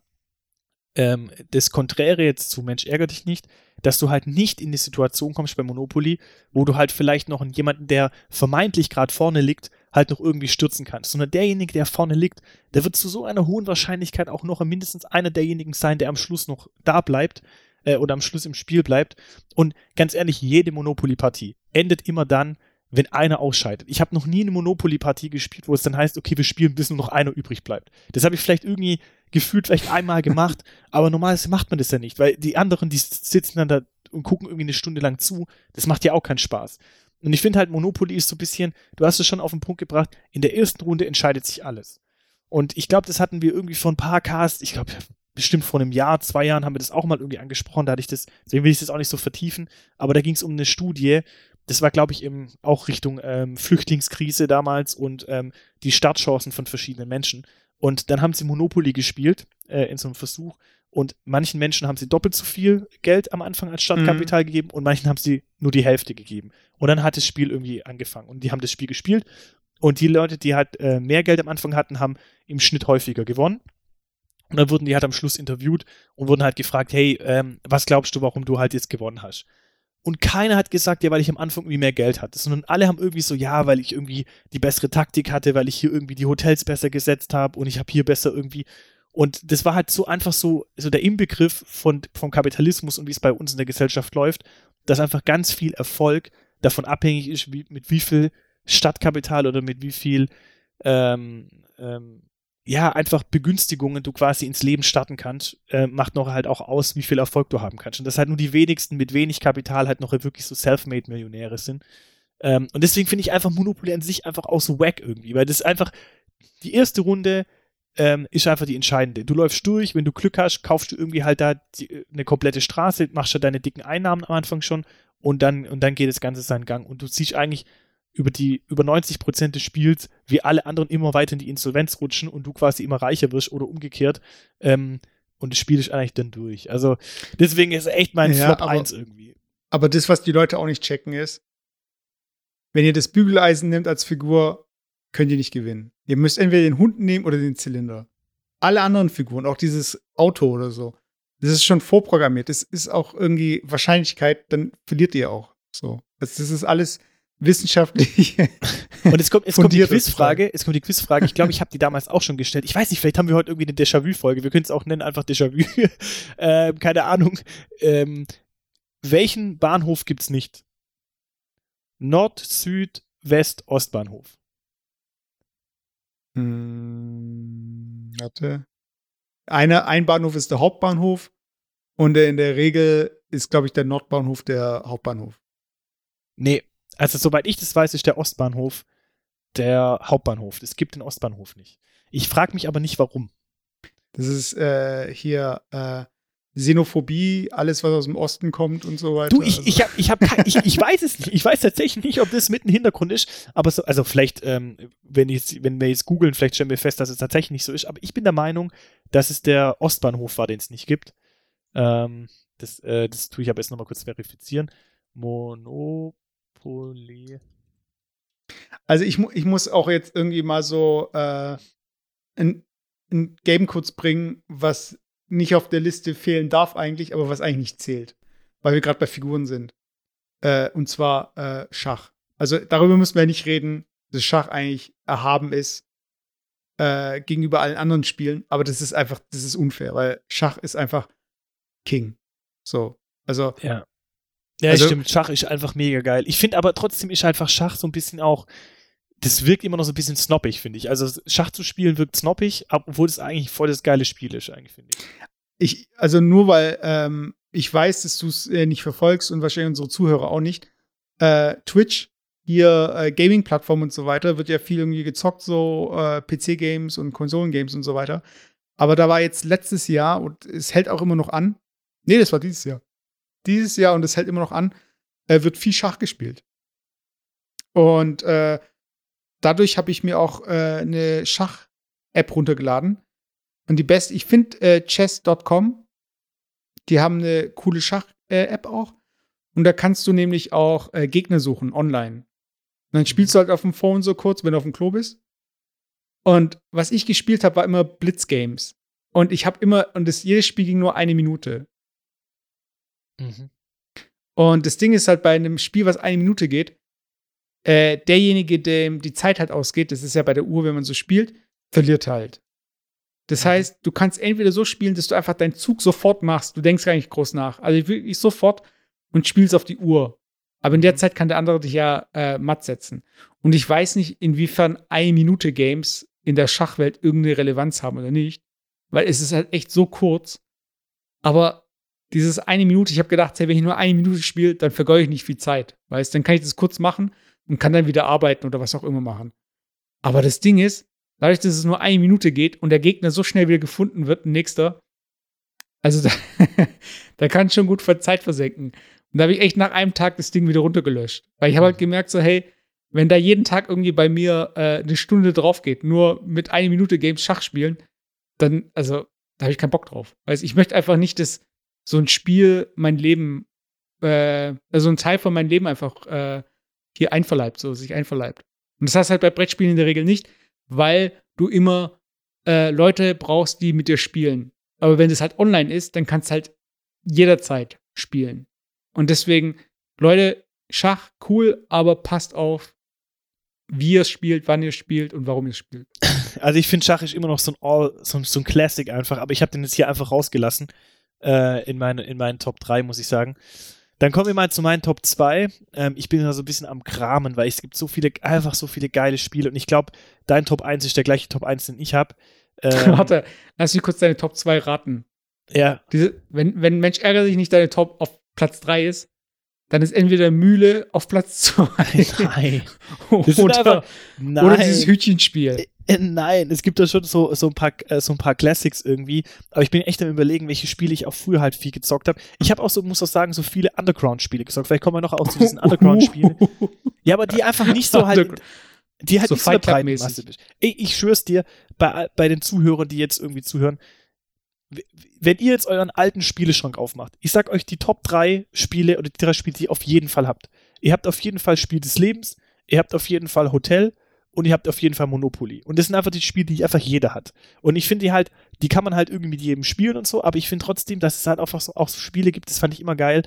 ähm, das Konträre jetzt zu Mensch ärger dich nicht, dass du halt nicht in die Situation kommst bei Monopoly, wo du halt vielleicht noch jemanden, der vermeintlich gerade vorne liegt, halt noch irgendwie stürzen kannst, sondern derjenige, der vorne liegt, der wird zu so einer hohen Wahrscheinlichkeit auch noch mindestens einer derjenigen sein, der am Schluss noch da bleibt äh, oder am Schluss im Spiel bleibt. Und ganz ehrlich, jede Monopoly-Partie endet immer dann, wenn einer ausscheidet. Ich habe noch nie eine Monopoly-Partie gespielt, wo es dann heißt, okay, wir spielen, bis nur noch einer übrig bleibt. Das habe ich vielleicht irgendwie gefühlt vielleicht einmal gemacht, aber normalerweise macht man das ja nicht, weil die anderen, die sitzen dann da und gucken irgendwie eine Stunde lang zu. Das macht ja auch keinen Spaß. Und ich finde halt, Monopoly ist so ein bisschen, du hast es schon auf den Punkt gebracht, in der ersten Runde entscheidet sich alles. Und ich glaube, das hatten wir irgendwie vor ein paar Casts, ich glaube, bestimmt vor einem Jahr, zwei Jahren haben wir das auch mal irgendwie angesprochen, da hatte ich das, deswegen will ich das auch nicht so vertiefen, aber da ging es um eine Studie, das war, glaube ich, eben auch Richtung ähm, Flüchtlingskrise damals und ähm, die Startchancen von verschiedenen Menschen. Und dann haben sie Monopoly gespielt äh, in so einem Versuch. Und manchen Menschen haben sie doppelt so viel Geld am Anfang als Startkapital mhm. gegeben und manchen haben sie nur die Hälfte gegeben. Und dann hat das Spiel irgendwie angefangen. Und die haben das Spiel gespielt. Und die Leute, die halt äh, mehr Geld am Anfang hatten, haben im Schnitt häufiger gewonnen. Und dann wurden die halt am Schluss interviewt und wurden halt gefragt, hey, ähm, was glaubst du, warum du halt jetzt gewonnen hast? Und keiner hat gesagt, ja, weil ich am Anfang irgendwie mehr Geld hatte, sondern alle haben irgendwie so, ja, weil ich irgendwie die bessere Taktik hatte, weil ich hier irgendwie die Hotels besser gesetzt habe und ich habe hier besser irgendwie. Und das war halt so einfach so, so der Inbegriff von, vom Kapitalismus und wie es bei uns in der Gesellschaft läuft, dass einfach ganz viel Erfolg davon abhängig ist, wie, mit wie viel Stadtkapital oder mit wie viel ähm, ähm, ja, einfach Begünstigungen du quasi ins Leben starten kannst, äh, macht noch halt auch aus, wie viel Erfolg du haben kannst. Und dass halt nur die wenigsten mit wenig Kapital halt noch wirklich so Selfmade-Millionäre sind. Ähm, und deswegen finde ich einfach Monopoly an sich einfach auch so wack irgendwie, weil das ist einfach, die erste Runde ähm, ist einfach die entscheidende. Du läufst durch, wenn du Glück hast, kaufst du irgendwie halt da die, eine komplette Straße, machst ja deine dicken Einnahmen am Anfang schon und dann, und dann geht das Ganze seinen Gang. Und du siehst eigentlich über die über 90 Prozent des Spiels, wie alle anderen immer weiter in die Insolvenz rutschen und du quasi immer reicher wirst oder umgekehrt. Ähm, und das Spiel ist eigentlich dann durch. Also deswegen ist echt mein ja, Flop aber, 1 irgendwie. Aber das, was die Leute auch nicht checken, ist, wenn ihr das Bügeleisen nehmt als Figur, könnt ihr nicht gewinnen. Ihr müsst entweder den Hund nehmen oder den Zylinder. Alle anderen Figuren, auch dieses Auto oder so, das ist schon vorprogrammiert. Das ist auch irgendwie Wahrscheinlichkeit, dann verliert ihr auch. So. Das, das ist alles wissenschaftlich. Und es kommt, es kommt die Quizfrage, es kommt die Quizfrage, ich glaube, ich habe die damals auch schon gestellt. Ich weiß nicht, vielleicht haben wir heute irgendwie eine Déjà-vu-Folge. Wir können es auch nennen, einfach Déjà-vu. ähm, keine Ahnung. Ähm, welchen Bahnhof gibt es nicht? Nord, Süd, West, Ostbahnhof. Hm, warte. Eine, ein Bahnhof ist der Hauptbahnhof und in der Regel ist, glaube ich, der Nordbahnhof der Hauptbahnhof. Nee, also soweit ich das weiß, ist der Ostbahnhof der Hauptbahnhof. Es gibt den Ostbahnhof nicht. Ich frage mich aber nicht, warum. Das ist äh, hier äh, Xenophobie, alles, was aus dem Osten kommt und so weiter. Du, ich, Also- ich, hab, ich, hab, kein- ich, ich weiß es nicht. Ich weiß tatsächlich nicht, ob das mit im Hintergrund ist. Aber so, also vielleicht, ähm, wenn, jetzt, wenn wir jetzt googeln, vielleicht stellen wir fest, dass es tatsächlich nicht so ist. Aber ich bin der Meinung, dass es der Ostbahnhof war, den es nicht gibt. Ähm, das, äh, das tue ich aber jetzt nochmal kurz verifizieren. Monopoly. Also ich, ich muss auch jetzt irgendwie mal so äh, ein, ein Game kurz bringen, was nicht auf der Liste fehlen darf eigentlich, aber was eigentlich nicht zählt. Weil wir gerade bei Figuren sind. Äh, und zwar äh, Schach. Also darüber müssen wir nicht reden, dass Schach eigentlich erhaben ist äh, gegenüber allen anderen Spielen. Aber das ist einfach, das ist unfair, weil Schach ist einfach King. So. Also Ja. Ja, Also- stimmt. Schach ist einfach mega geil. Ich finde aber trotzdem ist einfach Schach so ein bisschen auch. Das wirkt immer noch so ein bisschen snobbig, finde ich. Also Schach zu spielen wirkt snobbig, ab- obwohl es eigentlich voll das geile Spiel ist, eigentlich, finde ich. ich, also nur weil ähm, ich weiß, dass du es äh, nicht verfolgst und wahrscheinlich unsere Zuhörer auch nicht. Äh, Twitch, hier äh, Gaming-Plattform und so weiter, wird ja viel irgendwie gezockt, so äh, PC-Games und Konsolen-Games und so weiter. Aber da war jetzt letztes Jahr und es hält auch immer noch an. Nee, das war dieses Jahr. Dieses Jahr und es hält immer noch an, äh, wird viel Schach gespielt. Und äh, dadurch habe ich mir auch äh, eine Schach-App runtergeladen. Und die beste, ich finde äh, chess.com, die haben eine coole Schach-App auch. Und da kannst du nämlich auch äh, Gegner suchen online. Und dann spielst du halt auf dem Phone so kurz, wenn du auf dem Klo bist. Und was ich gespielt habe, war immer Blitzgames. Und ich habe immer, und das, jedes Spiel ging nur eine Minute. Mhm. Und das Ding ist halt bei einem Spiel, was eine Minute geht, äh, derjenige, dem die Zeit halt ausgeht, das ist ja bei der Uhr, wenn man so spielt, verliert halt. Das Mhm. heißt, du kannst entweder so spielen, dass du einfach deinen Zug sofort machst, du denkst gar nicht groß nach. Also wirklich sofort und spielst auf die Uhr. Aber in der Mhm. Zeit kann der andere dich ja äh, matt setzen. Und ich weiß nicht, inwiefern eine Minute Games in der Schachwelt irgendeine Relevanz haben oder nicht. Weil es ist halt echt so kurz. Aber dieses eine Minute, ich habe gedacht, hey, wenn ich nur eine Minute spiele, dann vergeude ich nicht viel Zeit. Weißt dann kann ich das kurz machen und kann dann wieder arbeiten oder was auch immer machen. Aber das Ding ist, dadurch, dass es nur eine Minute geht und der Gegner so schnell wieder gefunden wird, ein nächster, also da, da kann schon gut Zeit versenken. Und da habe ich echt nach einem Tag das Ding wieder runtergelöscht. Weil ich habe halt gemerkt, so, hey, wenn da jeden Tag irgendwie bei mir äh, eine Stunde drauf geht, nur mit einer Minute Games Schach spielen, dann, also, da habe ich keinen Bock drauf. Weil ich möchte einfach nicht, dass so ein Spiel mein Leben, äh, also ein Teil von meinem Leben einfach äh, hier einverleibt, so sich einverleibt. Und das hast du halt bei Brettspielen in der Regel nicht, weil du immer äh, Leute brauchst, die mit dir spielen. Aber wenn das halt online ist, dann kannst du halt jederzeit spielen. Und deswegen, Leute, Schach cool, aber passt auf, wie ihr es spielt, wann ihr spielt und warum ihr es spielt. Also ich finde Schach ist immer noch so ein, All, so, so ein Classic einfach, aber ich habe den jetzt hier einfach rausgelassen äh, in, meine, in meinen Top 3, muss ich sagen. Dann kommen wir mal zu meinen Top 2. Ähm, ich bin da so ein bisschen am Kramen, weil es gibt so viele, einfach so viele geile Spiele und ich glaube, dein Top 1 ist der gleiche Top 1, den ich habe. Ähm, Warte, lass mich kurz deine Top 2 raten. ja, Diese, wenn, wenn Mensch ärgert sich nicht deine Top auf Platz 3 ist, dann ist entweder Mühle auf Platz 2 nein. Oder, einfach, nein. oder dieses Hütchenspiel. Äh, Nein, es gibt da schon so, so, ein paar, äh, so ein paar Classics irgendwie, aber ich bin echt am überlegen, welche Spiele ich auch früher halt viel gezockt habe. Ich habe auch so, muss auch sagen, so viele Underground-Spiele gezockt. Vielleicht kommen wir noch auch zu diesen Underground-Spielen. Ja, aber die einfach nicht so halt, die halt So nicht so eine Fight Club breite mäßig. Masse. Ich, ich schwör's dir, bei, bei den Zuhörern, die jetzt irgendwie zuhören, wenn ihr jetzt euren alten Spieleschrank aufmacht, ich sag euch die Top 3 Spiele oder die drei Spiele, die ihr auf jeden Fall habt. Ihr habt auf jeden Fall Spiel des Lebens, ihr habt auf jeden Fall Hotel und ihr habt auf jeden Fall Monopoly. Und das sind einfach die Spiele, die einfach jeder hat. Und ich finde die halt, die kann man halt irgendwie mit jedem spielen und so, aber ich finde trotzdem, dass es halt einfach so, auch so Spiele gibt, das fand ich immer geil,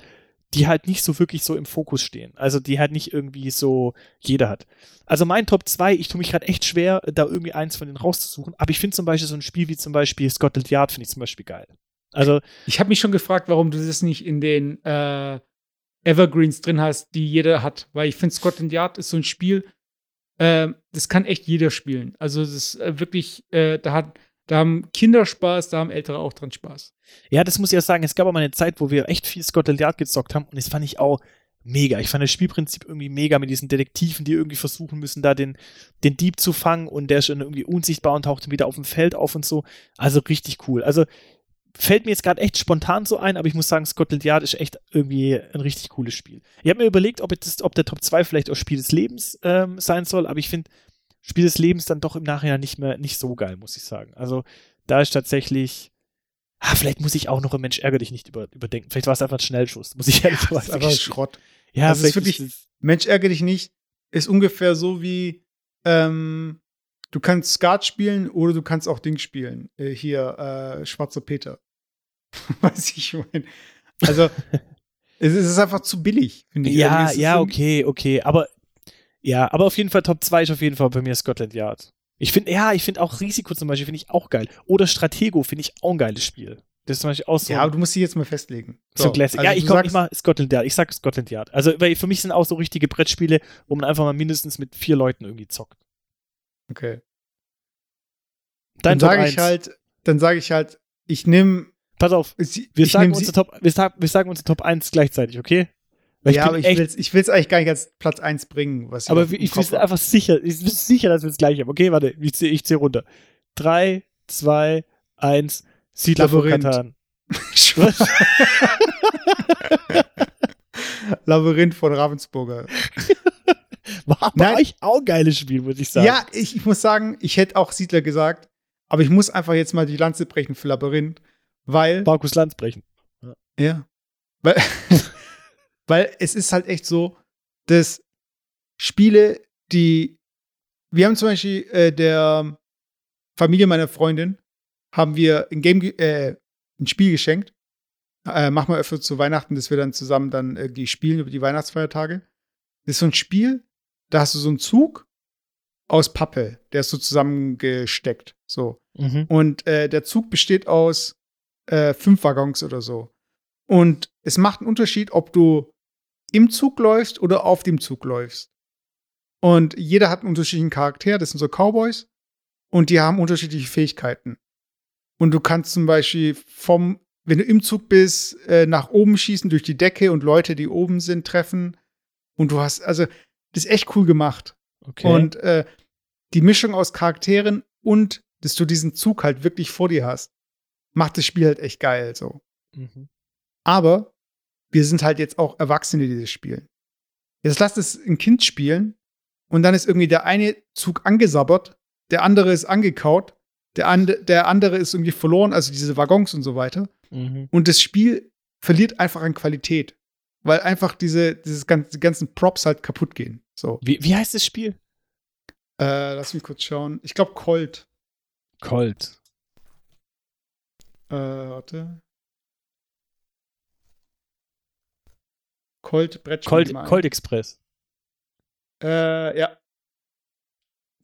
die halt nicht so wirklich so im Fokus stehen. Also die halt nicht irgendwie so jeder hat. Also mein Top 2, ich tue mich gerade echt schwer, da irgendwie eins von denen rauszusuchen, aber ich finde zum Beispiel so ein Spiel wie zum Beispiel Scotland Yard finde ich zum Beispiel geil. Also, Ich habe mich schon gefragt, warum du das nicht in den äh, Evergreens drin hast, die jeder hat. Weil ich finde, Scotland Yard ist so ein Spiel, äh, das kann echt jeder spielen. Also das ist äh, wirklich, äh, da, hat, da haben Kinder Spaß, da haben Ältere auch dran Spaß. ja, das muss ich ja sagen, es gab auch mal eine Zeit, wo wir echt viel Scotland Yard gezockt haben und das fand ich auch mega. Ich fand das Spielprinzip irgendwie mega mit diesen Detektiven, die irgendwie versuchen müssen, da den, den Dieb zu fangen und der ist irgendwie unsichtbar und taucht dann wieder auf dem Feld auf und so. Also richtig cool. Also fällt mir jetzt gerade echt spontan so ein, aber ich muss sagen, Scotland Yard ist echt irgendwie ein richtig cooles Spiel. Ich habe mir überlegt, ob, das, ob der Top 2 vielleicht auch Spiel des Lebens ähm, sein soll, aber ich finde Spiel des Lebens dann doch im Nachhinein nicht mehr nicht so geil, muss ich sagen. Also da ist tatsächlich Ah, vielleicht muss ich auch noch ein Mensch ärger dich nicht über, überdenken. Vielleicht war es einfach ein Schnellschuss, muss ich Das ehrlicherweise ist einfach. Schrott. Ja, Also es ist wirklich- Mensch, ärgere dich nicht, ist ungefähr so wie, ähm, du kannst Skat spielen oder du kannst auch Ding spielen. Äh, hier, äh, Schwarzer Peter. Weiß ich mein. Also, es ist einfach zu billig, finde ich. Ja, ja, okay, okay. Aber ja, aber auf jeden Fall Top 2 ist auf jeden Fall bei mir Scotland Yard. Ich finde, ja, ich finde auch Risiko zum Beispiel, finde ich auch geil. Oder Stratego finde ich auch ein geiles Spiel. Das ist zum Beispiel auch so, Ja, aber du musst sie jetzt mal festlegen. so, Classic. also ja, ich du komm, ich sagst- mach Scotland Yard. Ich sag Scotland Yard. Also, weil für mich sind auch so richtige Brettspiele, wo man einfach mal mindestens mit vier Leuten irgendwie zockt. Okay. Dein dann sage 1. ich halt, dann sage ich halt, ich nehme, Pass auf, wir sagen, unsere Top, wir, sagen, wir sagen unsere Top 1 gleichzeitig, okay? Weil ja, aber ich echt- ich will's eigentlich gar nicht als Platz 1 bringen. Was Aber ich bin einfach sicher, ich bin sicher, dass wir es gleich haben. Okay, warte, ich zähle ich zähl runter. Drei, zwei, eins, Siedler von Labyrinth. Katan. Labyrinth von Ravensburger. War aber Nein. euch auch ein geiles Spiel, würde ich sagen. Ja, ich, ich muss sagen, ich hätte auch Siedler gesagt, aber ich muss einfach jetzt mal die Lanze brechen für Labyrinth, weil, Markus Lanz brechen. ja, weil, weil es ist halt echt so, dass Spiele, die, wir haben zum Beispiel äh, der Familie meiner Freundin, haben wir ein Game, äh, ein Spiel geschenkt, äh, machen wir öfter zu Weihnachten, dass wir dann zusammen dann irgendwie spielen über die Weihnachtsfeiertage. Das ist so ein Spiel, da hast du so einen Zug aus Pappe, der ist so zusammengesteckt. So. Mhm. Und äh, der Zug besteht aus äh, fünf Waggons oder so. Und es macht einen Unterschied, ob du im Zug läufst oder auf dem Zug läufst. Und jeder hat einen unterschiedlichen Charakter, das sind so Cowboys. Und die haben unterschiedliche Fähigkeiten. Und du kannst zum Beispiel vom, wenn du im Zug bist, äh, nach oben schießen durch die Decke und Leute, die oben sind, treffen. Und du hast, also, das ist echt cool gemacht. Okay. Und äh, die Mischung aus Charakteren und dass du diesen Zug halt wirklich vor dir hast, macht das Spiel halt echt geil. So. mhm. Aber wir sind halt jetzt auch Erwachsene, die das spielen. Jetzt lasst es ein Kind spielen und dann ist irgendwie der eine Zug angesabbert, der andere ist angekaut, der, ande, der andere ist irgendwie verloren, also diese Waggons und so weiter. Mhm. Und das Spiel verliert einfach an Qualität, weil einfach diese, dieses ganze, die ganzen Props halt kaputt gehen. So, Wie, wie heißt das Spiel? äh, lass mich kurz schauen. Ich glaube Colt. Colt. Äh, warte. Colt Brettspiel. Colt. Colt Express. Äh, ja.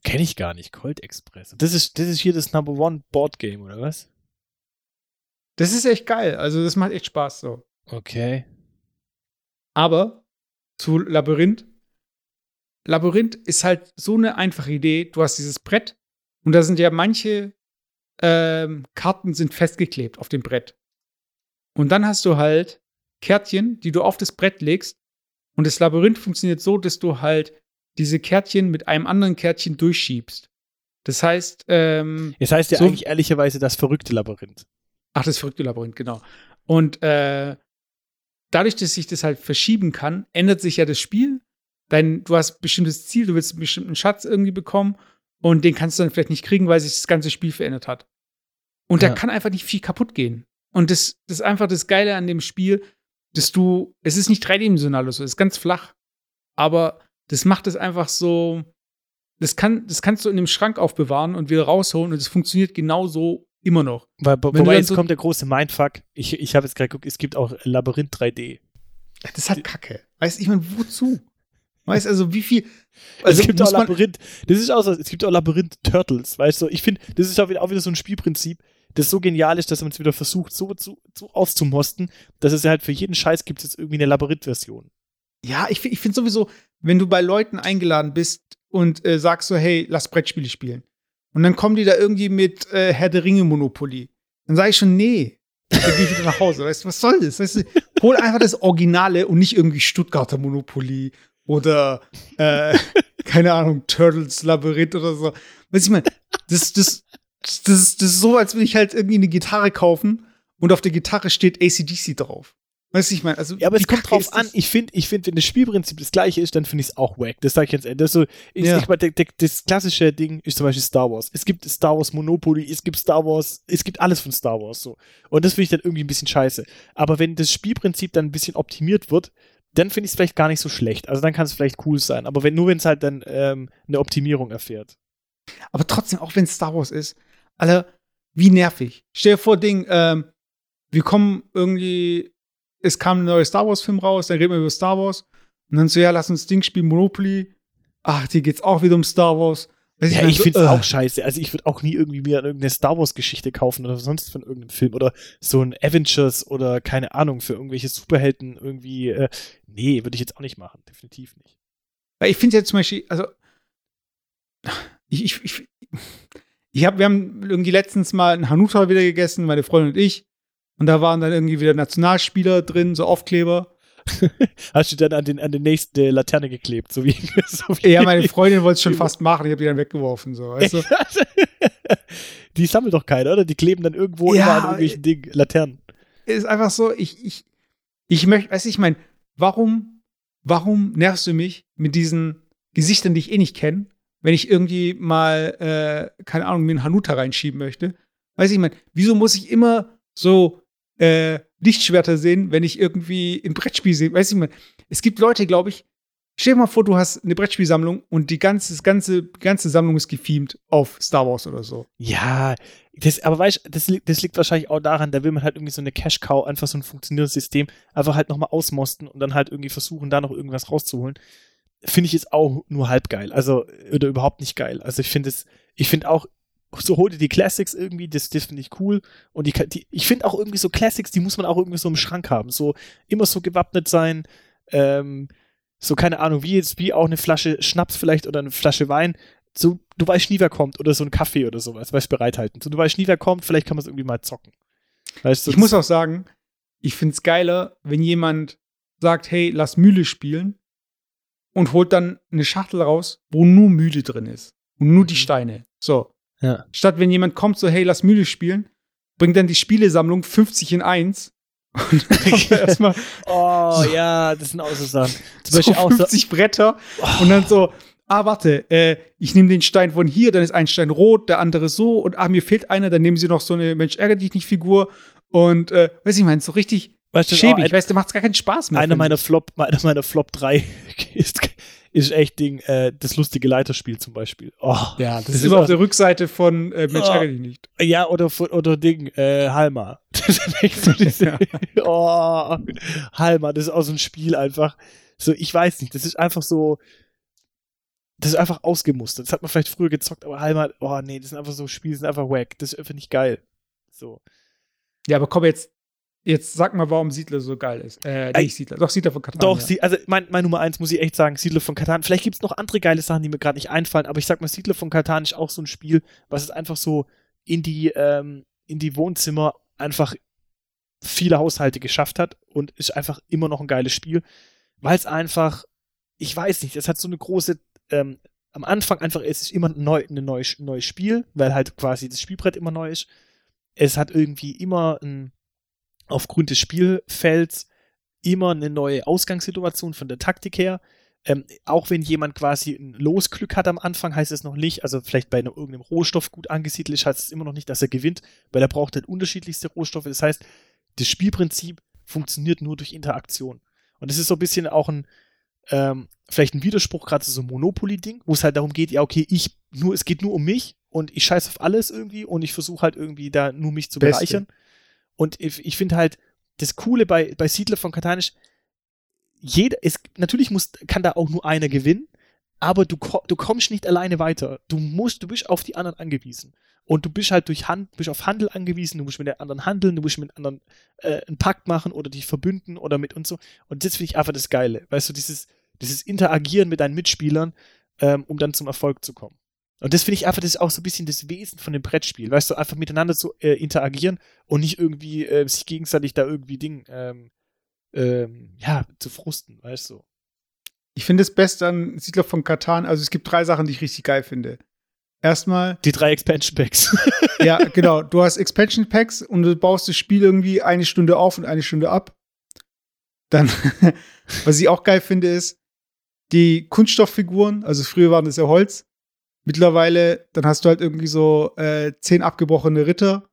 Kenne ich gar nicht. Colt Express. Das ist, das ist hier das Number One Board Game, oder was? Das ist echt geil. Also, das macht echt Spaß so. Okay. Aber zu Labyrinth. Labyrinth ist halt so eine einfache Idee. Du hast dieses Brett und da sind ja manche ähm, Karten sind festgeklebt auf dem Brett. Und dann hast du halt Kärtchen, die du auf das Brett legst. Und das Labyrinth funktioniert so, dass du halt diese Kärtchen mit einem anderen Kärtchen durchschiebst. Das heißt, ähm, Jetzt heißt ja So- eigentlich ehrlicherweise das verrückte Labyrinth. Ach, das verrückte Labyrinth, genau. Und äh, dadurch, dass sich das halt verschieben kann, ändert sich ja das Spiel. Dein, du hast ein bestimmtes Ziel, du willst einen bestimmten Schatz irgendwie bekommen und den kannst du dann vielleicht nicht kriegen, weil sich das ganze Spiel verändert hat. Und Ja. da kann einfach nicht viel kaputt gehen. Und das, das ist einfach das Geile an dem Spiel, dass du, es ist nicht dreidimensional oder so, es ist ganz flach. Aber das macht es einfach so, das, kann, das kannst du in dem Schrank aufbewahren und wieder rausholen und es funktioniert genauso immer noch. Weil, wobei jetzt so- kommt der große Mindfuck. Ich, ich habe jetzt gerade geguckt, es gibt auch Labyrinth 3D. Das ist halt Kacke. Weißt du, ich meine, wozu? Weißt du, also wie viel. Also es gibt auch Labyrinth. Das ist auch so, es gibt auch Labyrinth Turtles, weißt du? Ich finde, das ist auch wieder, auch wieder so ein Spielprinzip, das so genial ist, dass man es wieder versucht, so, so, so auszumosten, dass es ja halt für jeden Scheiß gibt es jetzt irgendwie eine Labyrinth-Version. ja, ich, ich finde sowieso, wenn du bei Leuten eingeladen bist und äh, sagst so, hey, lass Brettspiele spielen. Und dann kommen die da irgendwie mit äh, Herr der Ringe Monopoly. Dann sage ich schon, nee. Dann gehe ich wieder nach Hause. Weißt du, was soll das? Weißt du, hol einfach das Originale und nicht irgendwie Stuttgarter Monopoly oder äh, keine Ahnung, Turtles Labyrinth oder so. Weißt du, ich meine, das, das, das, das, das ist so, als würde ich halt irgendwie eine Gitarre kaufen und auf der Gitarre steht ACDC drauf. Weißt du, ich meine, also. Ja, aber es kommt kacke drauf an. das? Ich finde, ich find, wenn das Spielprinzip das gleiche ist, dann finde ich es auch wack. Das sage ich jetzt. Das, so, ich, Ja. ich mein, der- das klassische Ding ist zum Beispiel Star Wars. Es gibt Star Wars Monopoly, es gibt Star Wars, es gibt alles von Star Wars so. Und das finde ich dann irgendwie ein bisschen scheiße. Aber wenn das Spielprinzip dann ein bisschen optimiert wird, dann finde ich es vielleicht gar nicht so schlecht. Also dann kann es vielleicht cool sein. Aber wenn nur wenn es halt dann ähm, eine Optimierung erfährt. Aber trotzdem, auch wenn es Star Wars ist, Alter, wie nervig. Stell dir vor, Ding, ähm, wir kommen irgendwie, es kam ein neuer Star Wars-Film raus, dann reden wir über Star Wars. Und dann so, ja, lass uns Ding spielen, Monopoly. Ach, hier geht's auch wieder um Star Wars. Ja, ich so, finde es äh, auch scheiße. Also ich würde auch nie irgendwie mir irgendeine Star Wars-Geschichte kaufen oder sonst von irgendeinem Film oder so ein Avengers oder keine Ahnung für irgendwelche Superhelden irgendwie. Äh, nee, würde ich jetzt auch nicht machen. Definitiv nicht. Ich finde ja zum Beispiel, also ich, ich, ich, ich hab, wir haben irgendwie letztens mal einen Hanuta wieder gegessen, meine Freundin und ich. Und da waren dann irgendwie wieder Nationalspieler drin, so Aufkleber. Hast du dann an den, an den nächsten äh, Laterne geklebt, so wie, so wie Ja, meine Freundin wollte es schon fast machen, ich habe die dann weggeworfen, so, weißt du? Die sammelt doch keiner, oder? Die kleben dann irgendwo Ja, immer an irgendwelchen Dingen, Laternen. ist einfach so, ich, ich, ich möchte, weißt du, ich meine, warum, warum nervst du mich mit diesen Gesichtern, die ich eh nicht kenne, wenn ich irgendwie mal, äh, keine Ahnung, mir einen Hanuta reinschieben möchte? Weißt du, ich meine, wieso muss ich immer so äh, Lichtschwerter sehen, wenn ich irgendwie ein Brettspiel sehe? Weißt du, ich meine, es gibt Leute, glaube ich, stell dir mal vor, du hast eine Brettspielsammlung und die ganze, ganze, ganze Sammlung ist gefilmt auf Star Wars oder so. Ja, das, aber weißt du, das, das liegt wahrscheinlich auch daran, da will man halt irgendwie so eine Cash-Cow, einfach so ein funktionierendes System, einfach halt nochmal ausmosten und dann halt irgendwie versuchen, da noch irgendwas rauszuholen. Finde ich jetzt auch nur halb geil. Also, oder überhaupt nicht geil. Also, ich finde es, ich finde auch, so hol dir die Classics irgendwie, das, das finde ich cool. Und die, die ich finde auch irgendwie so Classics, die muss man auch irgendwie so im Schrank haben. So, immer so gewappnet sein, ähm, so keine Ahnung, wie jetzt, wie auch eine Flasche Schnaps vielleicht oder eine Flasche Wein, so, du weißt nie, wer kommt, oder so ein Kaffee oder sowas, weißt bereithalten. So, du weißt nie, wer kommt, vielleicht kann man es irgendwie mal zocken. Weißt Ich muss auch sagen, ich finde es geiler, wenn jemand sagt, hey, lass Mühle spielen und holt dann eine Schachtel raus, wo nur Mühle drin ist und nur die Mhm. Steine. So. Ja. Statt wenn jemand kommt, so, hey, lass Mühle spielen, bringt dann die Spielesammlung 50 in 1 und dann er erstmal Oh, So. ja, das sind auch so Sachen. Zum so Beispiel auch so, 50 Bretter und dann so, ah, warte, äh, ich nehme den Stein von hier, dann ist ein Stein rot, der andere so und ah, mir fehlt einer, dann nehmen sie noch so eine Mensch ärgert dich nicht Figur und äh, weiß ich mein, so richtig weißt du, schäbig, auch ein, weißt du, macht's gar keinen Spaß mehr. einer meiner. Flop, einer meiner Flop 3 ist, ist echt Ding, äh, das lustige Leiterspiel zum Beispiel. Oh, Ja, das, das ist immer auf der Rückseite von äh, Mensch Oh. nicht. Ja, oder, von- oder Ding, äh, Halma. Diese, oh, Halma, das ist auch so ein Spiel einfach. So, ich weiß nicht, das ist einfach so, das ist einfach ausgemustert. Das hat man vielleicht früher gezockt, aber Halma, oh nee, das sind einfach so Spiele, sind einfach wack. Das ist einfach nicht geil. So. Ja, aber komm jetzt, jetzt sag mal, warum Siedler so geil ist. Äh, Ey. nicht Siedler, doch Siedler von Katan. Doch, ja. also mein, mein Nummer eins muss ich echt sagen, Siedler von Katan. Vielleicht gibt es noch andere geile Sachen, die mir gerade nicht einfallen, aber ich sag mal, Siedler von Katan ist auch so ein Spiel, was es einfach so in die, ähm, in die Wohnzimmer einfach viele Haushalte geschafft hat und ist einfach immer noch ein geiles Spiel, weil es einfach, ich weiß nicht, es hat so eine große, ähm, am Anfang einfach, es ist immer ein neu, ein neues, neues Spiel, weil halt quasi das Spielbrett immer neu ist. Es hat irgendwie immer ein, aufgrund des Spielfelds immer eine neue Ausgangssituation von der Taktik her. Ähm, auch wenn jemand quasi ein Losglück hat am Anfang, heißt es noch nicht, also vielleicht bei einem, irgendeinem Rohstoff gut angesiedelt ist, heißt es immer noch nicht, dass er gewinnt, weil er braucht halt unterschiedlichste Rohstoffe. Das heißt, das Spielprinzip funktioniert nur durch Interaktion. Und das ist so ein bisschen auch ein, ähm, vielleicht ein Widerspruch gerade zu so einem Monopoly-Ding, wo es halt darum geht, ja, okay, ich, nur, es geht nur um mich und ich scheiße auf alles irgendwie und ich versuche halt irgendwie da nur mich zu Beste. bereichern. Und ich, finde halt, das Coole bei, bei Siedler von Katan ist, jeder, es, natürlich muss, kann da auch nur einer gewinnen, aber du, du kommst nicht alleine weiter. Du musst, du bist auf die anderen angewiesen. Und du bist halt durch Hand, bist auf Handel angewiesen, du musst mit den anderen handeln, du musst mit anderen äh, einen Pakt machen oder dich verbünden oder mit und so. Und das finde ich einfach das Geile. Weißt du, dieses, dieses Interagieren mit deinen Mitspielern, ähm, um dann zum Erfolg zu kommen. Und das finde ich einfach, das ist auch so ein bisschen das Wesen von dem Brettspiel. Weißt du, einfach miteinander zu äh, interagieren und nicht irgendwie äh, sich gegenseitig da irgendwie Ding, ähm, ähm, ja, zu frusten, weißt du. Ich finde das Beste an Siedler von Katan, also es gibt drei Sachen, die ich richtig geil finde. Erstmal, Die drei Expansion Packs. ja, genau, du hast Expansion Packs und du baust das Spiel irgendwie eine Stunde auf und eine Stunde ab. Dann, was ich auch geil finde, ist die Kunststofffiguren, also früher waren das ja Holz. Mittlerweile, dann hast du halt irgendwie so äh, zehn abgebrochene Ritter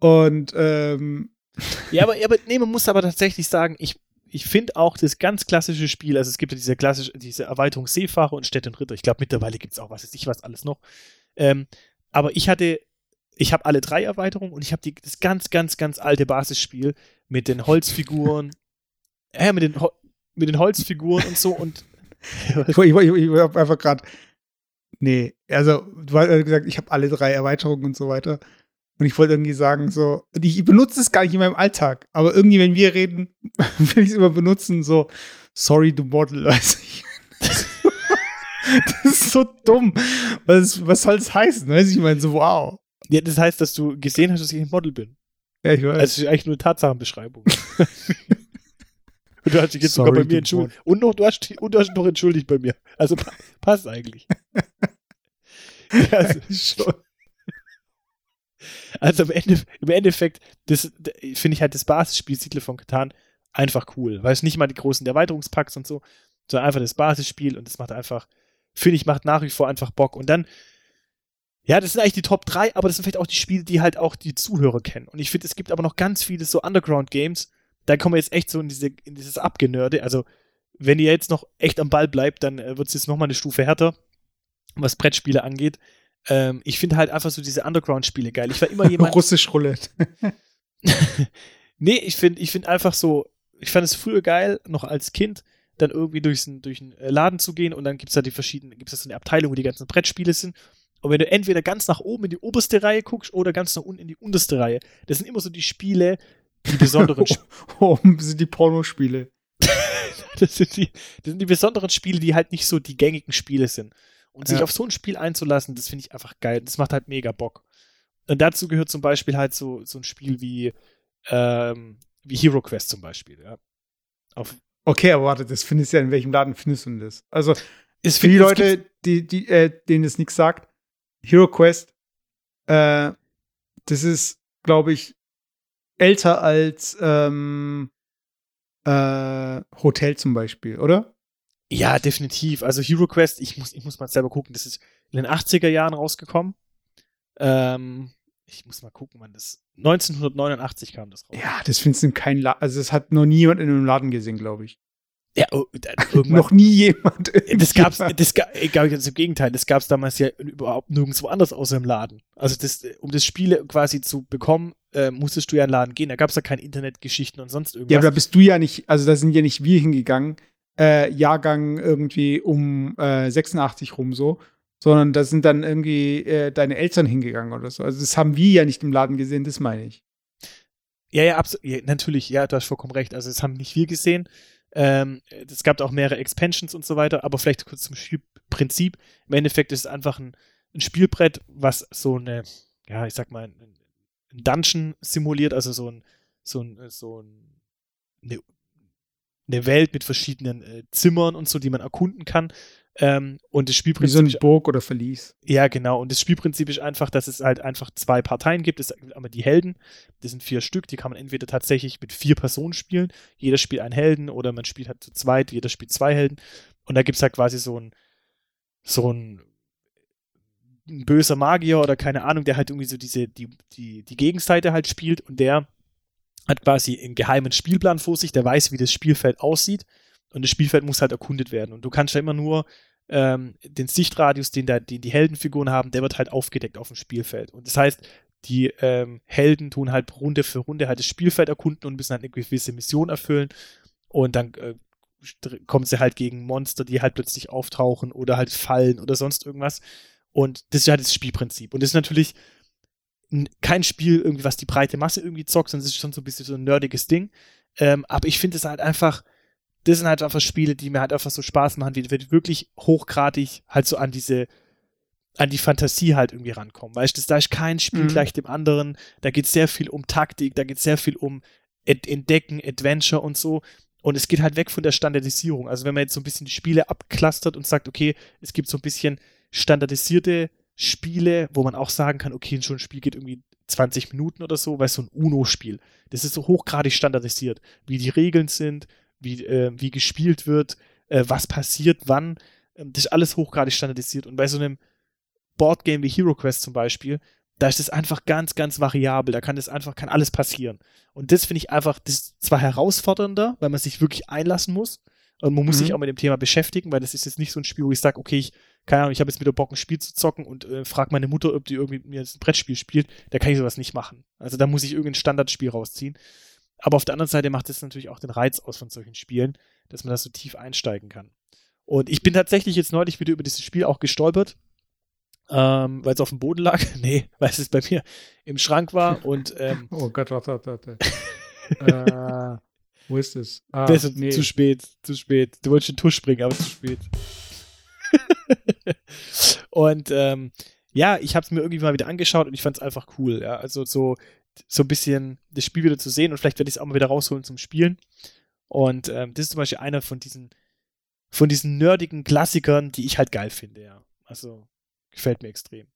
und ähm, ja, aber, aber nee, man muss aber tatsächlich sagen, ich, ich finde auch das ganz klassische Spiel, also es gibt ja diese klassische, diese Erweiterung Seefahrer und Städte und Ritter. Ich glaube, mittlerweile gibt es auch was, weiß ich was alles noch. Ähm, aber ich hatte, ich habe alle drei Erweiterungen und ich habe das ganz, ganz, ganz alte Basisspiel mit den Holzfiguren, äh, mit den, Ho mit den Holzfiguren und so und ich, ich, ich, ich habe einfach gerade, nee, also du hast ja gesagt, ich habe alle drei Erweiterungen und so weiter. Und ich wollte irgendwie sagen, so, ich benutze es gar nicht in meinem Alltag, aber irgendwie, wenn wir reden, will ich es immer benutzen, so, sorry, du Model, weiß ich. das ist so dumm. Was, was soll das heißen? Weiß ich, ich meine, so, wow. ja, das heißt, dass du gesehen hast, dass ich ein Model bin. Ja, ich weiß. Also, es ist eigentlich nur eine Tatsachenbeschreibung. und du hast dich jetzt Sorry, sogar bei mir entschuldigt. Und, noch, du hast, und du hast dich noch entschuldigt bei mir. Also pa passt eigentlich. ja, also, schon. also im, Ende, im Endeffekt, das finde ich halt das Basisspiel Siedler von Katan einfach cool. Weil es nicht mal die großen Erweiterungspacks und so, sondern einfach das Basisspiel und das macht einfach, finde ich, macht nach wie vor einfach Bock. Und dann, ja, das sind eigentlich die Top 3, aber das sind vielleicht auch die Spiele, die halt auch die Zuhörer kennen. Und ich finde, es gibt aber noch ganz viele so Underground-Games, da kommen wir jetzt echt so in, diese, in dieses Abgenörde. Also, wenn ihr jetzt noch echt am Ball bleibt, dann äh, wird es jetzt nochmal eine Stufe härter, was Brettspiele angeht. Ähm, ich finde halt einfach so diese Underground-Spiele geil. Ich war immer jemand. Russisch Roulette. nee, ich finde ich find einfach so, ich fand es früher geil, noch als Kind, dann irgendwie durch einen durch einen, äh, Laden zu gehen und dann gibt es da die verschiedenen, gibt es so eine Abteilung, wo die ganzen Brettspiele sind. Und wenn du entweder ganz nach oben in die oberste Reihe guckst oder ganz nach unten in die unterste Reihe, das sind immer so die Spiele, die besonderen Spiele. Oben sind die Pornospiele. Das sind, die, das sind die besonderen Spiele, die halt nicht so die gängigen Spiele sind. Und sich Ja. auf so ein Spiel einzulassen, das finde ich einfach geil. Das macht halt mega Bock. Und dazu gehört zum Beispiel halt so, so ein Spiel wie, ähm, wie Hero Quest zum Beispiel. Ja. Auf, Okay, aber warte, das findest du ja, in welchem Laden findest du denn das? Also, es für die Leute, die, die, äh, denen es nichts sagt, Hero Quest, äh, das ist, glaube ich, älter als ähm, äh, Hotel zum Beispiel, oder? Ja, definitiv. Also Hero Quest, ich muss, ich muss mal selber gucken, das ist in den 80er Jahren rausgekommen. Ähm, ich muss mal gucken, wann das. 1989 kam das raus. Ja, das findest du in keinem Laden. Also, das hat noch nie jemand in einem Laden gesehen, glaube ich. Ja, oh. Noch nie jemand. das gab's, das ga, äh, gar ganz im Gegenteil, das gab's damals ja überhaupt nirgendwo anders außer im Laden. Also das, äh, um das Spiel quasi zu bekommen, äh, musstest du ja in den Laden gehen. Da gab's ja keine Internetgeschichten und sonst irgendwas. Ja, aber da bist du ja nicht, also da sind ja nicht wir hingegangen, äh, Jahrgang irgendwie um äh, 86 rum so, sondern da sind dann irgendwie äh, deine Eltern hingegangen oder so. Also das haben wir ja nicht im Laden gesehen, das meine ich. Ja, ja, absolut. Ja, natürlich, ja, du hast vollkommen recht. Also, das haben nicht wir gesehen. Ähm, es gab auch mehrere Expansions und so weiter, aber vielleicht kurz zum Spielprinzip. Im Endeffekt ist es einfach ein, ein Spielbrett, was so eine, ja, ich sag mal, ein, ein Dungeon simuliert, also so ein, so ein, so ein, eine, eine Welt mit verschiedenen äh, Zimmern und so, die man erkunden kann. Ähm, und das Wie Spielprinzip so eine Burg oder Verlies. ja, genau. Und das Spielprinzip ist einfach, dass es halt einfach zwei Parteien gibt. Es gibt einmal die Helden. Das sind vier Stück. Die kann man entweder tatsächlich mit vier Personen spielen. Jeder spielt einen Helden oder man spielt halt zu zweit. Jeder spielt zwei Helden. Und da gibt es halt quasi so ein, so ein, ein böser Magier oder keine Ahnung, der halt irgendwie so diese, die, die, die Gegenseite halt spielt und der hat quasi einen geheimen Spielplan vor sich, der weiß, wie das Spielfeld aussieht. Und das Spielfeld muss halt erkundet werden. Und du kannst ja immer nur ähm, den Sichtradius, den, da, den die Heldenfiguren haben, der wird halt aufgedeckt auf dem Spielfeld. Und das heißt, die ähm, Helden tun halt Runde für Runde halt das Spielfeld erkunden und müssen halt eine gewisse Mission erfüllen. Und dann äh, kommen sie halt gegen Monster, die halt plötzlich auftauchen oder halt fallen oder sonst irgendwas. Und das ist halt das Spielprinzip. Und das ist natürlich kein Spiel, irgendwie, was die breite Masse irgendwie zockt, sondern es ist schon so ein bisschen so ein nerdiges Ding. Ähm, aber ich finde es halt einfach, das sind halt einfach Spiele, die mir halt einfach so Spaß machen, wie die wirklich hochgradig halt so an diese, an die Fantasie halt irgendwie rankommen. Weißt du, da ist kein Spiel Mhm. gleich dem anderen, da geht sehr viel um Taktik, da geht sehr viel um Ent Entdecken, Adventure und so. Und es geht halt weg von der Standardisierung. Also wenn man jetzt so ein bisschen die Spiele abklustert und sagt, okay, es gibt so ein bisschen standardisierte Spiele, wo man auch sagen kann, okay, schon ein Spiel geht irgendwie 20 Minuten oder so, weil so ein UNO-Spiel, das ist so hochgradig standardisiert, wie die Regeln sind, wie, äh, wie gespielt wird, äh, was passiert, wann. Ähm, das ist alles hochgradig standardisiert. Und bei so einem Boardgame wie Hero Quest zum Beispiel, da ist es einfach ganz, ganz variabel. Da kann das einfach, kann alles passieren. Und das finde ich einfach, das ist zwar herausfordernder, weil man sich wirklich einlassen muss. Und man muss Mhm. sich auch mit dem Thema beschäftigen, weil das ist jetzt nicht so ein Spiel, wo ich sage, okay, ich, keine Ahnung, ich habe jetzt wieder Bock, ein Spiel zu zocken und äh, frage meine Mutter, ob die irgendwie mit mir jetzt ein Brettspiel spielt. Da kann ich sowas nicht machen. Also da muss ich irgendein Standardspiel rausziehen. Aber auf der anderen Seite macht es natürlich auch den Reiz aus von solchen Spielen, dass man da so tief einsteigen kann. Und ich bin tatsächlich jetzt neulich wieder über dieses Spiel auch gestolpert, ähm, weil es auf dem Boden lag. nee, weil es bei mir im Schrank war und ähm, Oh Gott, warte, warte, warte. äh, wo ist es? Ah, das ist nee. zu spät, zu spät. Du wolltest den Tusch springen, aber zu spät. und ähm, ja, ich habe es mir irgendwie mal wieder angeschaut und ich fand es einfach cool. Ja? Also so, so ein bisschen das Spiel wieder zu sehen und vielleicht werde ich es auch mal wieder rausholen zum Spielen. Und ähm, das ist zum Beispiel einer von diesen, von diesen nerdigen Klassikern, die ich halt geil finde, ja. Also gefällt mir extrem.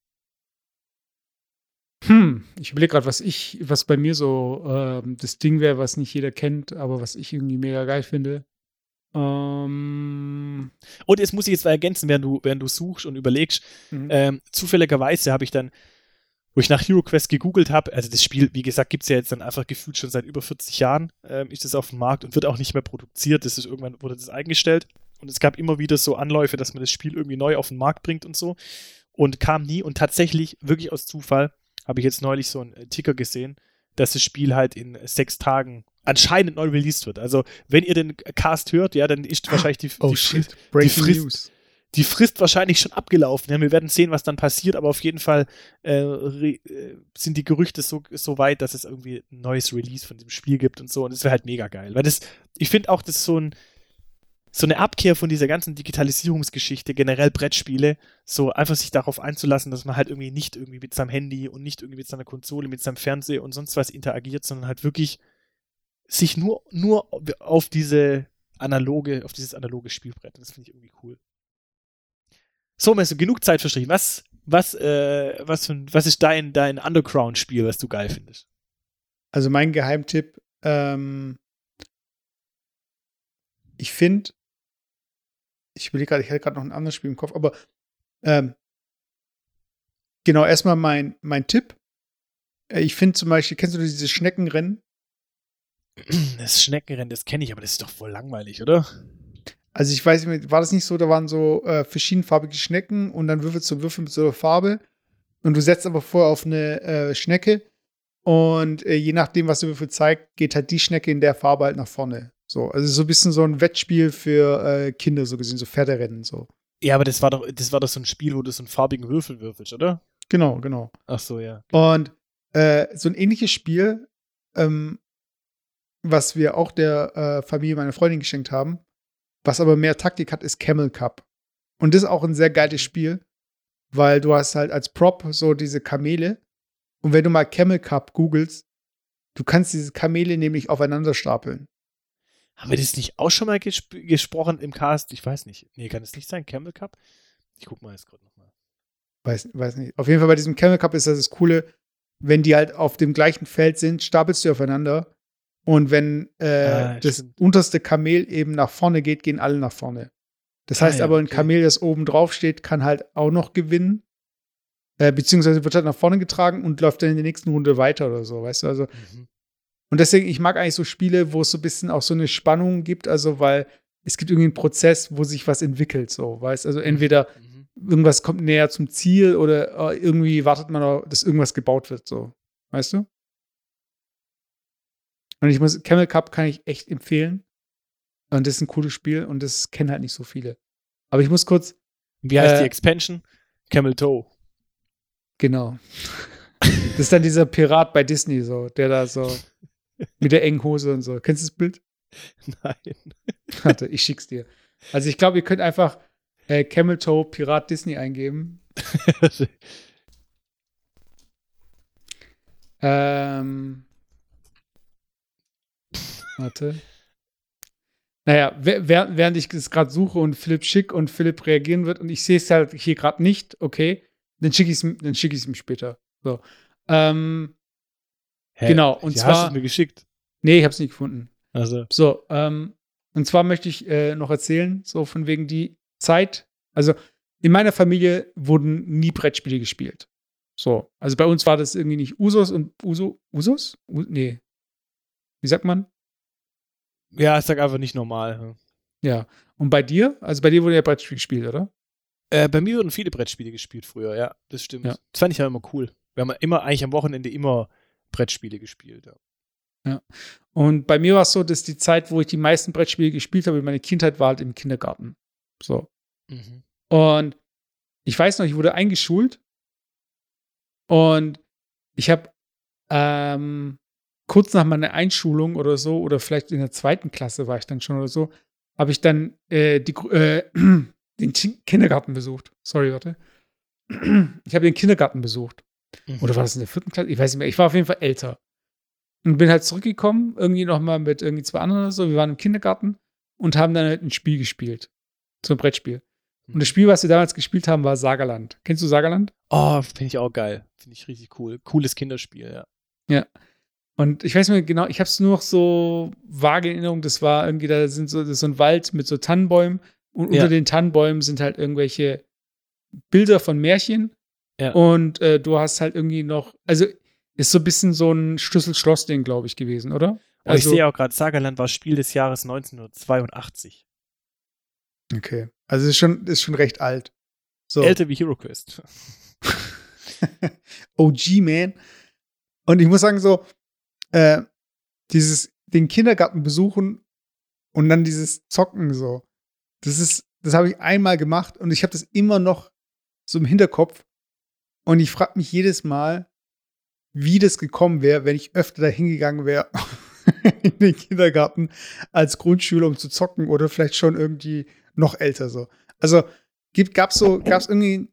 Hm, ich überlege gerade, was ich, was bei mir so ähm, das Ding wäre, was nicht jeder kennt, aber was ich irgendwie mega geil finde. Ähm, Und jetzt muss ich jetzt mal ergänzen, während du, während du suchst und überlegst. mhm. Ähm, zufälligerweise habe ich dann, wo ich nach HeroQuest gegoogelt habe, also das Spiel, wie gesagt, gibt es ja jetzt dann einfach gefühlt schon seit über 40 Jahren, ähm, ist es auf dem Markt und wird auch nicht mehr produziert. Das ist irgendwann wurde das eingestellt. Und es gab immer wieder so Anläufe, dass man das Spiel irgendwie neu auf den Markt bringt und so. Und kam nie. Und tatsächlich, wirklich aus Zufall, habe ich jetzt neulich so einen Ticker gesehen, dass das Spiel halt in sechs Tagen anscheinend neu released wird. Also, wenn ihr den Cast hört, ja, dann ist wahrscheinlich die, oh die shit, Breaking Frist- News. die Frist wahrscheinlich schon abgelaufen. Ja, wir werden sehen, was dann passiert, aber auf jeden Fall äh, äh, sind die Gerüchte so, so weit, dass es irgendwie ein neues Release von dem Spiel gibt und so. Und das wäre halt mega geil. Weil das, ich finde auch, das ist so ein so eine Abkehr von dieser ganzen Digitalisierungsgeschichte, generell Brettspiele, so einfach sich darauf einzulassen, dass man halt irgendwie nicht irgendwie mit seinem Handy und nicht irgendwie mit seiner Konsole, mit seinem Fernseher und sonst was interagiert, sondern halt wirklich sich nur, nur auf diese analoge, auf dieses analoge Spielbrett. Das finde ich irgendwie cool. So, Messi, genug Zeit verstrichen. Was, was, äh, was, was ist dein, dein Underground-Spiel, was du geil findest? Also mein Geheimtipp, ähm, ich finde, ich überlege gerade, ich hätte gerade noch ein anderes Spiel im Kopf, aber ähm, genau, erstmal mein, mein Tipp. Äh, Ich finde zum Beispiel, kennst du dieses Schneckenrennen? Das Schneckenrennen, das kenne ich, aber das ist doch voll langweilig, oder? Also ich weiß nicht war das nicht so, da waren so äh, verschiedenfarbige Schnecken und dann würfelst du Würfel mit so einer Farbe und du setzt aber vorher auf eine äh, Schnecke und äh, je nachdem, was der Würfel zeigt, geht halt die Schnecke in der Farbe halt nach vorne. So, also so ein bisschen so ein Wettspiel für äh, Kinder, so gesehen, so Pferderennen, so. Ja, aber das war doch, das war doch so ein Spiel, wo du so einen farbigen Würfel würfelst, oder? Genau, genau. Ach so, ja. Und äh, so ein ähnliches Spiel, ähm, was wir auch der äh, Familie meiner Freundin geschenkt haben, was aber mehr Taktik hat, ist Camel Cup. Und das ist auch ein sehr geiles Spiel, weil du hast halt als Prop so diese Kamele. Und wenn du mal Camel Cup googelst, du kannst diese Kamele nämlich aufeinander stapeln. Haben wir das nicht auch schon mal gesp gesprochen im Cast? Ich weiß nicht. Nee, kann es nicht sein? Camel Cup? Ich guck mal jetzt gerade nochmal. Weiß, weiß nicht. Auf jeden Fall bei diesem Camel Cup ist das das Coole, wenn die halt auf dem gleichen Feld sind, stapelst du aufeinander. Und wenn äh, Ah, das stimmt. unterste Kamel eben nach vorne geht, gehen alle nach vorne. Das Ah, heißt ja, aber, ein okay. Kamel, das oben drauf steht, kann halt auch noch gewinnen. Äh, beziehungsweise wird halt nach vorne getragen und läuft dann in der nächsten Runde weiter oder so, weißt du? Also, Mhm. und deswegen, ich mag eigentlich so Spiele, wo es so ein bisschen auch so eine Spannung gibt, also weil es gibt irgendwie einen Prozess, wo sich was entwickelt, so, weißt Also entweder Mhm. irgendwas kommt näher zum Ziel oder äh, irgendwie wartet man, noch, dass irgendwas gebaut wird, so. Weißt du? Und ich muss, Camel Cup kann ich echt empfehlen. Und das ist ein cooles Spiel und das kennen halt nicht so viele. Aber ich muss kurz, Wie heißt Äh, die Expansion? Camel Toe. genau. das ist dann dieser Pirat bei Disney, so, der da so mit der engen Hose und so. Kennst du das Bild? Nein. Warte, ich schick's dir. Also ich glaube, ihr könnt einfach äh, Camel Toe Pirat Disney eingeben. Ähm, warte. Naja, während ich es gerade suche und Philipp schick und Philipp reagieren wird und ich sehe es halt hier gerade nicht, okay, dann schicke ich es dann schicke ich es ihm später. So. Ähm, Hä? Genau, und Ja, zwar- Hast du es mir geschickt. nee, ich habe es nicht gefunden. Also. So, ähm, und zwar möchte ich äh, noch erzählen, so von wegen die Zeit. Also in meiner Familie wurden nie Brettspiele gespielt. So, also bei uns war das irgendwie nicht Usos und Uso, Usos? U nee. Wie sagt man? Ja, ich sag einfach nicht normal. Ja. Und bei dir? Also bei dir wurde ja Brettspiel gespielt, oder? Äh, bei mir wurden viele Brettspiele gespielt früher, ja, das stimmt. Ja. Das fand ich ja immer cool. Wir haben immer, eigentlich am Wochenende immer Brettspiele gespielt. Ja. Und bei mir war es so, dass die Zeit, wo ich die meisten Brettspiele gespielt habe in meiner Kindheit, war halt im Kindergarten. So. Mhm. Und ich weiß noch, ich wurde eingeschult und ich habe ähm, kurz nach meiner Einschulung oder so, oder vielleicht in der zweiten Klasse war ich dann schon oder so, habe ich dann äh, die, äh, den Ki- Kindergarten besucht. Sorry, warte. Ich habe den Kindergarten besucht. Mhm. Oder war das in der vierten Klasse? Ich weiß nicht mehr. Ich war auf jeden Fall älter. Und bin halt zurückgekommen, irgendwie nochmal mit irgendwie zwei anderen oder so. Wir waren im Kindergarten und haben dann halt ein Spiel gespielt. So ein Brettspiel. Und das Spiel, was wir damals gespielt haben, war Sagerland. Kennst du Sagerland? Oh, finde ich auch geil. Finde ich richtig cool. Cooles Kinderspiel, ja. Und ich weiß nicht mehr genau, ich habe es nur noch so vage in Erinnerung. Das war irgendwie, da sind so, so ein Wald mit so Tannenbäumen. Und Ja. unter den Tannenbäumen sind halt irgendwelche Bilder von Märchen. Ja. Und äh, du hast halt irgendwie noch, also ist so ein bisschen so ein Schlüssel-Schloss-Ding, glaube ich, gewesen, oder? Aber ich sehe auch gerade, Sagerland war Spiel des Jahres 1982. Okay. Also ist schon, ist schon recht alt. So. Älter wie Hero Quest. OG, man. Und ich muss sagen, so, äh, dieses, den Kindergarten besuchen und dann dieses Zocken so, das ist, das habe ich einmal gemacht und ich habe das immer noch so im Hinterkopf. Und ich frage mich jedes Mal, wie das gekommen wäre, wenn ich öfter da hingegangen wäre in den Kindergarten als Grundschüler, um zu zocken oder vielleicht schon irgendwie noch älter so. Also gab es so, gab's irgendwie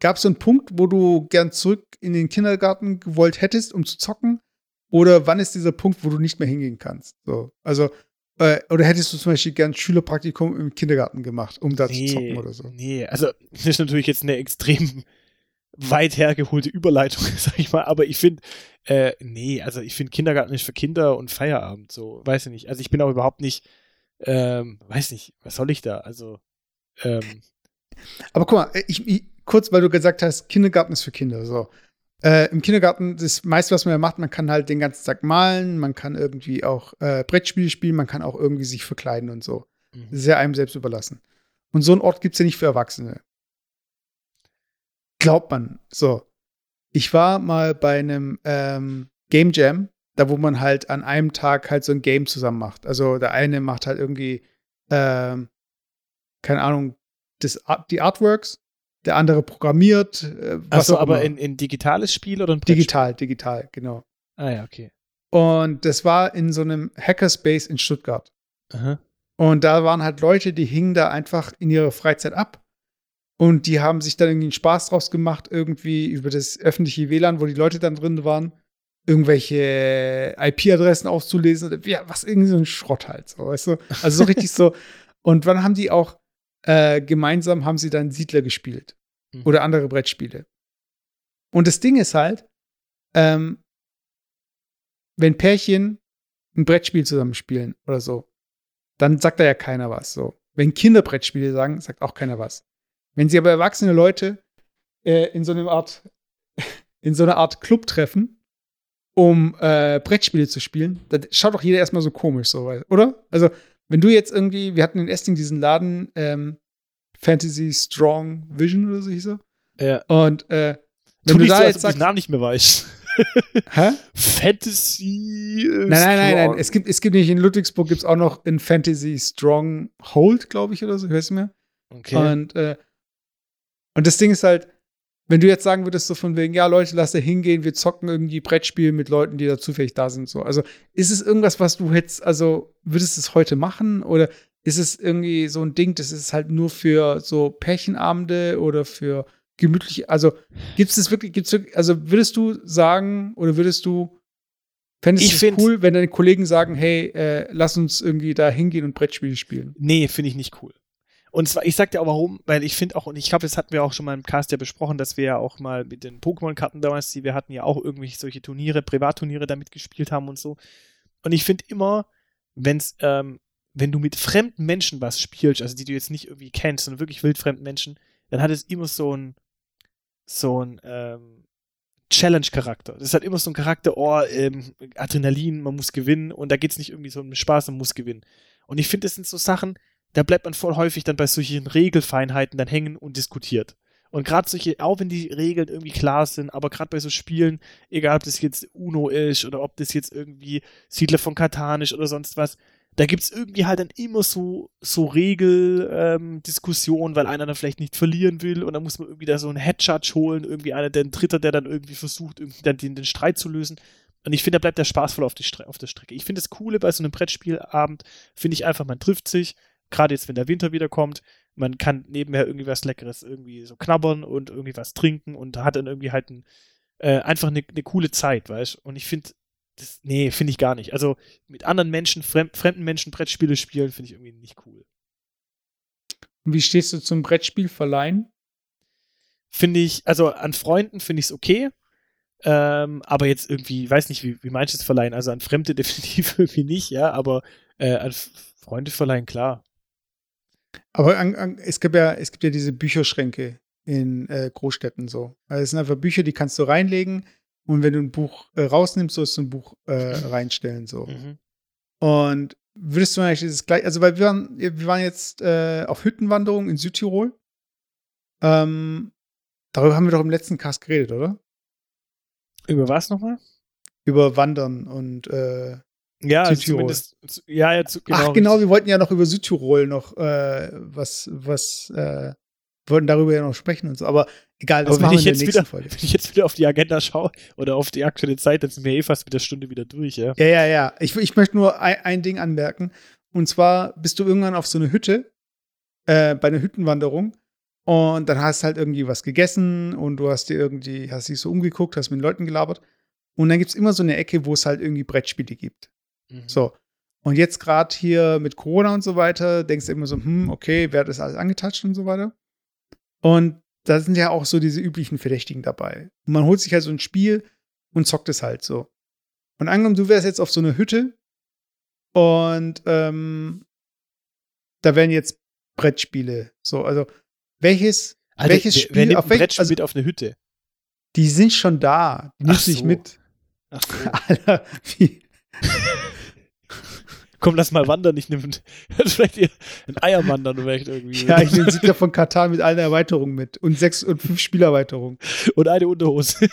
Gab es so einen Punkt, wo du gern zurück in den Kindergarten gewollt hättest, um zu zocken? Oder wann ist dieser Punkt, wo du nicht mehr hingehen kannst? So, also, äh, oder hättest du zum Beispiel gern Schülerpraktikum im Kindergarten gemacht, um da zu zocken oder so? Nee, also das ist natürlich jetzt eine extrem weit hergeholte Überleitung, sag ich mal, aber ich finde, äh, nee, also ich finde Kindergarten ist für Kinder und Feierabend so, weiß ich nicht. Also ich bin auch überhaupt nicht, ähm, weiß nicht, was soll ich da? Also, ähm, Aber guck mal, ich, ich, kurz, weil du gesagt hast, Kindergarten ist für Kinder. So. Äh, Im Kindergarten, das meiste, was man ja macht, man kann halt den ganzen Tag malen, man kann irgendwie auch äh, Brettspiele spielen, man kann auch irgendwie sich verkleiden und so. Das ist ja einem selbst überlassen. Und so einen Ort gibt es ja nicht für Erwachsene. Glaubt man. So. Ich war mal bei einem ähm, Game Jam, da wo man halt an einem Tag halt so ein Game zusammen macht. Also der eine macht halt irgendwie, ähm, keine Ahnung, das die Artworks, der andere programmiert. Äh, Achso, aber in, in digitales Spiel oder ein Brettspiel? digital, digital, genau. Ah ja, okay. Und das war in so einem Hackerspace in Stuttgart. Aha. Und da waren halt Leute, die hingen da einfach in ihrer Freizeit ab. Und die haben sich dann irgendwie einen Spaß draus gemacht, irgendwie über das öffentliche WLAN, wo die Leute dann drin waren, irgendwelche IP-Adressen aufzulesen oder ja, was irgendwie so ein Schrott halt, so, weißt du? Also so richtig so. Und wann haben die auch äh, gemeinsam haben sie dann Siedler gespielt Mhm. oder andere Brettspiele. Und das Ding ist halt, ähm, wenn Pärchen ein Brettspiel zusammen spielen oder so, dann sagt da ja keiner was. So. Wenn Kinder Brettspiele sagen, sagt auch keiner was. Wenn sie aber erwachsene Leute äh, in so einer Art, in so einer Art Club treffen, um äh, Brettspiele zu spielen, dann schaut doch jeder erstmal so komisch, so, oder? Also, wenn du jetzt irgendwie, wir hatten in Esting diesen Laden, ähm, Fantasy Strong Vision oder so hieß er. Ja. Und äh, wenn du nicht da so, als jetzt du sagst, Namen nicht mehr weißt. hä? Fantasy. äh, Nein, nein, nein, nein. Strong. Es gibt, es gibt nicht in Ludwigsburg gibt es auch noch in Fantasy Strong Hold, glaube ich, oder so, hörst du mir? Okay. Und, äh, und das Ding ist halt, wenn du jetzt sagen würdest, so von wegen, ja, Leute, lass da hingehen, wir zocken irgendwie Brettspiel mit Leuten, die da zufällig da sind. So. Also ist es irgendwas, was du hättest, also würdest du es heute machen? Oder ist es irgendwie so ein Ding, das ist halt nur für so Pärchenabende oder für gemütlich, also gibt es das wirklich, gibt's wirklich, also würdest du sagen oder würdest du Fändest Ich du es cool, wenn deine Kollegen sagen, hey, äh, lass uns irgendwie da hingehen und Brettspiele spielen? Nee, finde ich nicht cool. Und zwar, ich sag dir auch warum, weil ich finde auch, und ich glaube, das hatten wir auch schon mal im Cast ja besprochen, dass wir ja auch mal mit den Pokémon-Karten damals, die wir hatten, ja auch irgendwie solche Turniere, Privatturniere damit gespielt haben und so. Und ich finde immer, wenn's, ähm, wenn du mit fremden Menschen was spielst, also die du jetzt nicht irgendwie kennst, sondern wirklich wildfremden Menschen, dann hat es immer so ein, so ein, ähm, Challenge-Charakter. Das hat immer so ein Charakter, oh, ähm, Adrenalin, man muss gewinnen und da geht's nicht irgendwie so um Spaß, man muss gewinnen. Und ich finde, das sind so Sachen, da bleibt man voll häufig dann bei solchen Regelfeinheiten dann hängen und diskutiert. Und gerade solche, auch wenn die Regeln irgendwie klar sind, aber gerade bei so Spielen, egal ob das jetzt Uno ist oder ob das jetzt irgendwie Siedler von Katan ist oder sonst was, da gibt's irgendwie halt dann immer so, so Regeldiskussionen, weil einer dann vielleicht nicht verlieren will und dann muss man irgendwie da so einen Headjudge holen, irgendwie einer, der ein Dritter, der dann irgendwie versucht, irgendwie dann den, den Streit zu lösen. Und ich finde, da bleibt der Spaß voll auf, die auf der Strecke. Ich finde das Coole bei so einem Brettspielabend, finde ich einfach, man trifft sich, gerade jetzt, wenn der Winter wieder kommt, man kann nebenher irgendwie was Leckeres irgendwie so knabbern und irgendwie was trinken und hat dann irgendwie halt ein, äh, einfach eine, eine coole Zeit, weißt Und ich finde, das, nee, finde ich gar nicht. Also mit anderen Menschen, fremd, fremden Menschen Brettspiele spielen, finde ich irgendwie nicht cool. Und wie stehst du zum Brettspiel verleihen? Finde ich, also an Freunden finde ich es okay. Ähm, aber jetzt irgendwie, ich weiß nicht, wie, wie meinst du es verleihen? Also an Fremde definitiv irgendwie nicht, ja, aber äh, an Freunde verleihen, klar. Aber an, an, es gibt ja, es gibt ja diese Bücherschränke in äh, Großstädten so. Also es sind einfach Bücher, die kannst du reinlegen und wenn du ein Buch äh, rausnimmst, sollst du ein Buch äh, reinstellen so. Mhm. Und würdest du eigentlich dieses gleich, also weil wir waren, wir waren jetzt äh, auf Hüttenwanderung in Südtirol. Ähm, darüber haben wir doch im letzten Cast geredet, oder? Über was nochmal? Über Wandern und äh, Ja, also Südtirol. ja, ja, zu, genau. Ach genau, wir wollten ja noch über Südtirol noch äh, was, was, äh, wollten darüber ja noch sprechen und so, aber egal, das Aber wenn machen wir ich, in der jetzt nächsten wieder, Folge. wenn ich jetzt wieder auf die Agenda schaue oder auf die aktuelle Zeit, dann sind wir eh fast mit der Stunde wieder durch, ja. Ja, ja, ja. Ich, ich möchte nur ein, ein Ding anmerken. Und zwar bist du irgendwann auf so eine Hütte, äh, bei einer Hüttenwanderung. Und dann hast halt irgendwie was gegessen und du hast dir irgendwie, hast dich so umgeguckt, hast mit den Leuten gelabert. Und dann gibt es immer so eine Ecke, wo es halt irgendwie Brettspiele gibt. Mhm. So. Und jetzt gerade hier mit Corona und so weiter, denkst du immer so, hm, okay, wer hat das alles angetatscht und so weiter. Und da sind ja auch so diese üblichen Verdächtigen dabei. Und man holt sich halt so ein Spiel und zockt es halt so. Und angenommen, du wärst jetzt auf so einer Hütte und ähm, da wären jetzt Brettspiele. So, also welches, Alter, welches wer- Spiel, wer nimmt auf ein welch, Brettspiel also mit auf eine Hütte? die sind schon da. Die nimmst so. mit. Ach so. Alter, wie, Komm, lass mal wandern, ich nehme vielleicht ein Eierwandern vielleicht irgendwie. ja, ich nehme Siedler von Katar mit allen Erweiterungen mit. Und sechs und fünf Spielerweiterungen. Und eine Unterhose.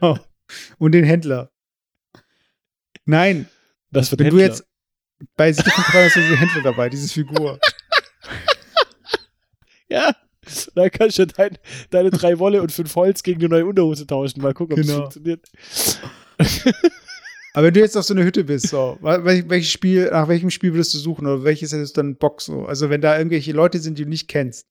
Oh. Und den Händler. Nein, Das wird wenn du Händler. jetzt bei Siedler von Katar hast du diesen Händler dabei, diese Figur. Ja. Da kannst du dein, deine drei Wolle und fünf Holz gegen eine neue Unterhose tauschen. Mal gucken, ob es Genau. funktioniert. Aber wenn du jetzt auf so einer Hütte bist, so, wel- welches Spiel, nach welchem Spiel würdest du suchen oder welches hättest du dann Bock so? Also wenn da irgendwelche Leute sind, die du nicht kennst.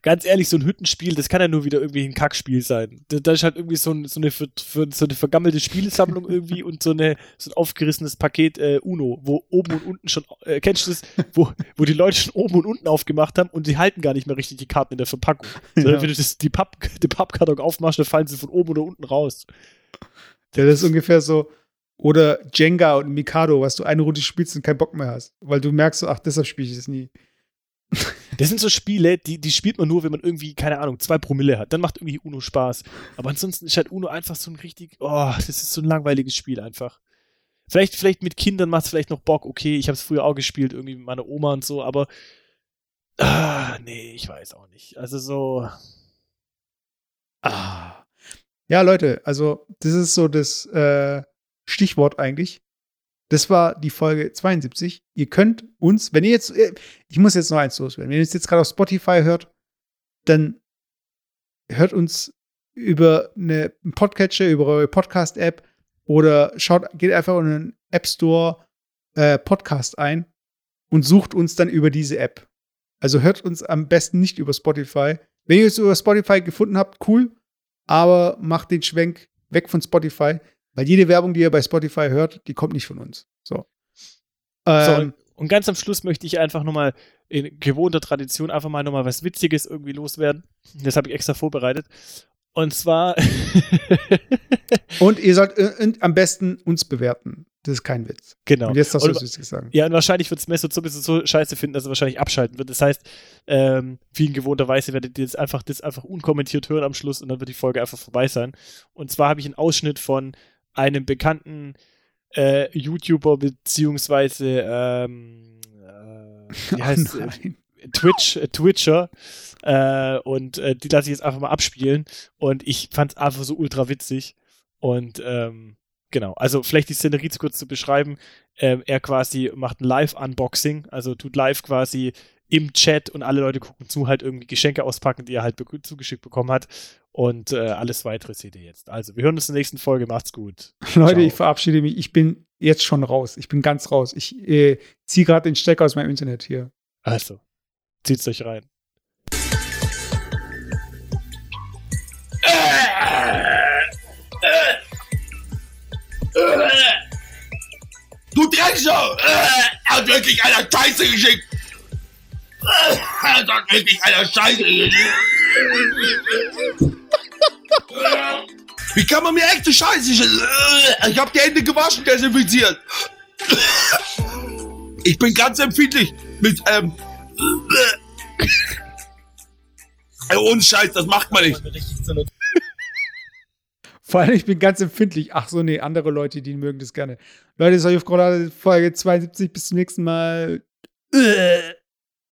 Ganz ehrlich, so ein Hüttenspiel, das kann ja nur wieder irgendwie ein Kackspiel sein. Da, ist halt irgendwie so, ein, so, eine, ver- für, so eine vergammelte Spielesammlung irgendwie und so, eine, so ein aufgerissenes Paket äh, Uno, wo oben und unten schon, äh, kennst du das, wo, wo die Leute schon oben und unten aufgemacht haben und die halten gar nicht mehr richtig die Karten in der Verpackung. Sondern Ja. wenn du das, die, Papp, die Pappkarton aufmachst, dann fallen sie von oben oder unten raus. Ja, das ist ungefähr so. Oder Jenga und Mikado, was du eine Runde spielst und keinen Bock mehr hast. Weil du merkst so, ach, deshalb spiele ich das nie. Das sind so Spiele, die, die spielt man nur, wenn man irgendwie, keine Ahnung, zwei Promille hat. Dann macht irgendwie Uno Spaß. Aber ansonsten ist halt Uno einfach so ein richtig, oh, das ist so ein langweiliges Spiel einfach. Vielleicht, vielleicht mit Kindern macht es vielleicht noch Bock, okay, ich habe es früher auch gespielt, irgendwie mit meiner Oma und so, aber ah, nee, ich weiß auch nicht. Also so, Ah. Ja, Leute, also das ist so das äh, Stichwort eigentlich. Das war die Folge 72. Ihr könnt uns, wenn ihr jetzt, äh, ich muss jetzt noch eins loswerden, wenn ihr uns jetzt gerade auf Spotify hört, dann hört uns über eine, Podcatcher, über eure Podcast-App oder schaut, geht einfach in den App Store äh, Podcast ein und sucht uns dann über diese App. Also hört uns am besten nicht über Spotify. Wenn ihr es über Spotify gefunden habt, cool, aber macht den Schwenk weg von Spotify, Weil jede Werbung, die ihr bei Spotify hört, die kommt nicht von uns. So. So, Ähm, und ganz am Schluss möchte ich einfach nochmal in gewohnter Tradition einfach mal nochmal was Witziges irgendwie loswerden. Das habe ich extra vorbereitet. Und zwar, und ihr sollt äh, am besten uns bewerten. Das ist kein Witz. genau. Und jetzt darfst du was Witziges sagen. Ja, und wahrscheinlich wird es Mesut sowieso so scheiße finden, dass er wahrscheinlich abschalten wird. Das heißt, ähm, wie in gewohnter Weise werdet ihr jetzt einfach das einfach unkommentiert hören am Schluss und dann wird die Folge einfach vorbei sein. Und zwar habe ich einen Ausschnitt von einem bekannten äh, YouTuber beziehungsweise ähm, äh, wie heißt Oh äh. Twitch, äh, Twitcher äh, und die lasse ich jetzt einfach mal abspielen. Und ich fand es einfach so ultra witzig. Und ähm, genau, also vielleicht die Szenerie zu kurz zu beschreiben, ähm, er quasi macht ein Live-Unboxing, also tut live quasi im Chat und alle Leute gucken zu, halt irgendwie Geschenke auspacken, die er halt be zugeschickt bekommen hat und äh, alles weitere seht ihr jetzt. Also, wir hören uns in der nächsten Folge, macht's gut. Leute, Ciao. ich verabschiede mich. Ich bin jetzt schon raus. Ich bin ganz raus. Ich äh, ziehe gerade den Stecker aus meinem Internet hier. Also, zieht's euch rein. Du Drecksau! Äh, Er hat wirklich einer Scheiße geschickt! Er hat wirklich einer Scheiße! Wie kann man mir echte Scheiße Ich hab die Hände gewaschen, desinfiziert! Ich bin ganz empfindlich mit, ähm... Äh, ohne Scheiß, das macht man nicht. Vor allem, ich bin ganz empfindlich. Ach so, nee, andere Leute, die mögen das gerne. Leute, das ist euch auf Folge 72. Bis zum nächsten Mal. Äh.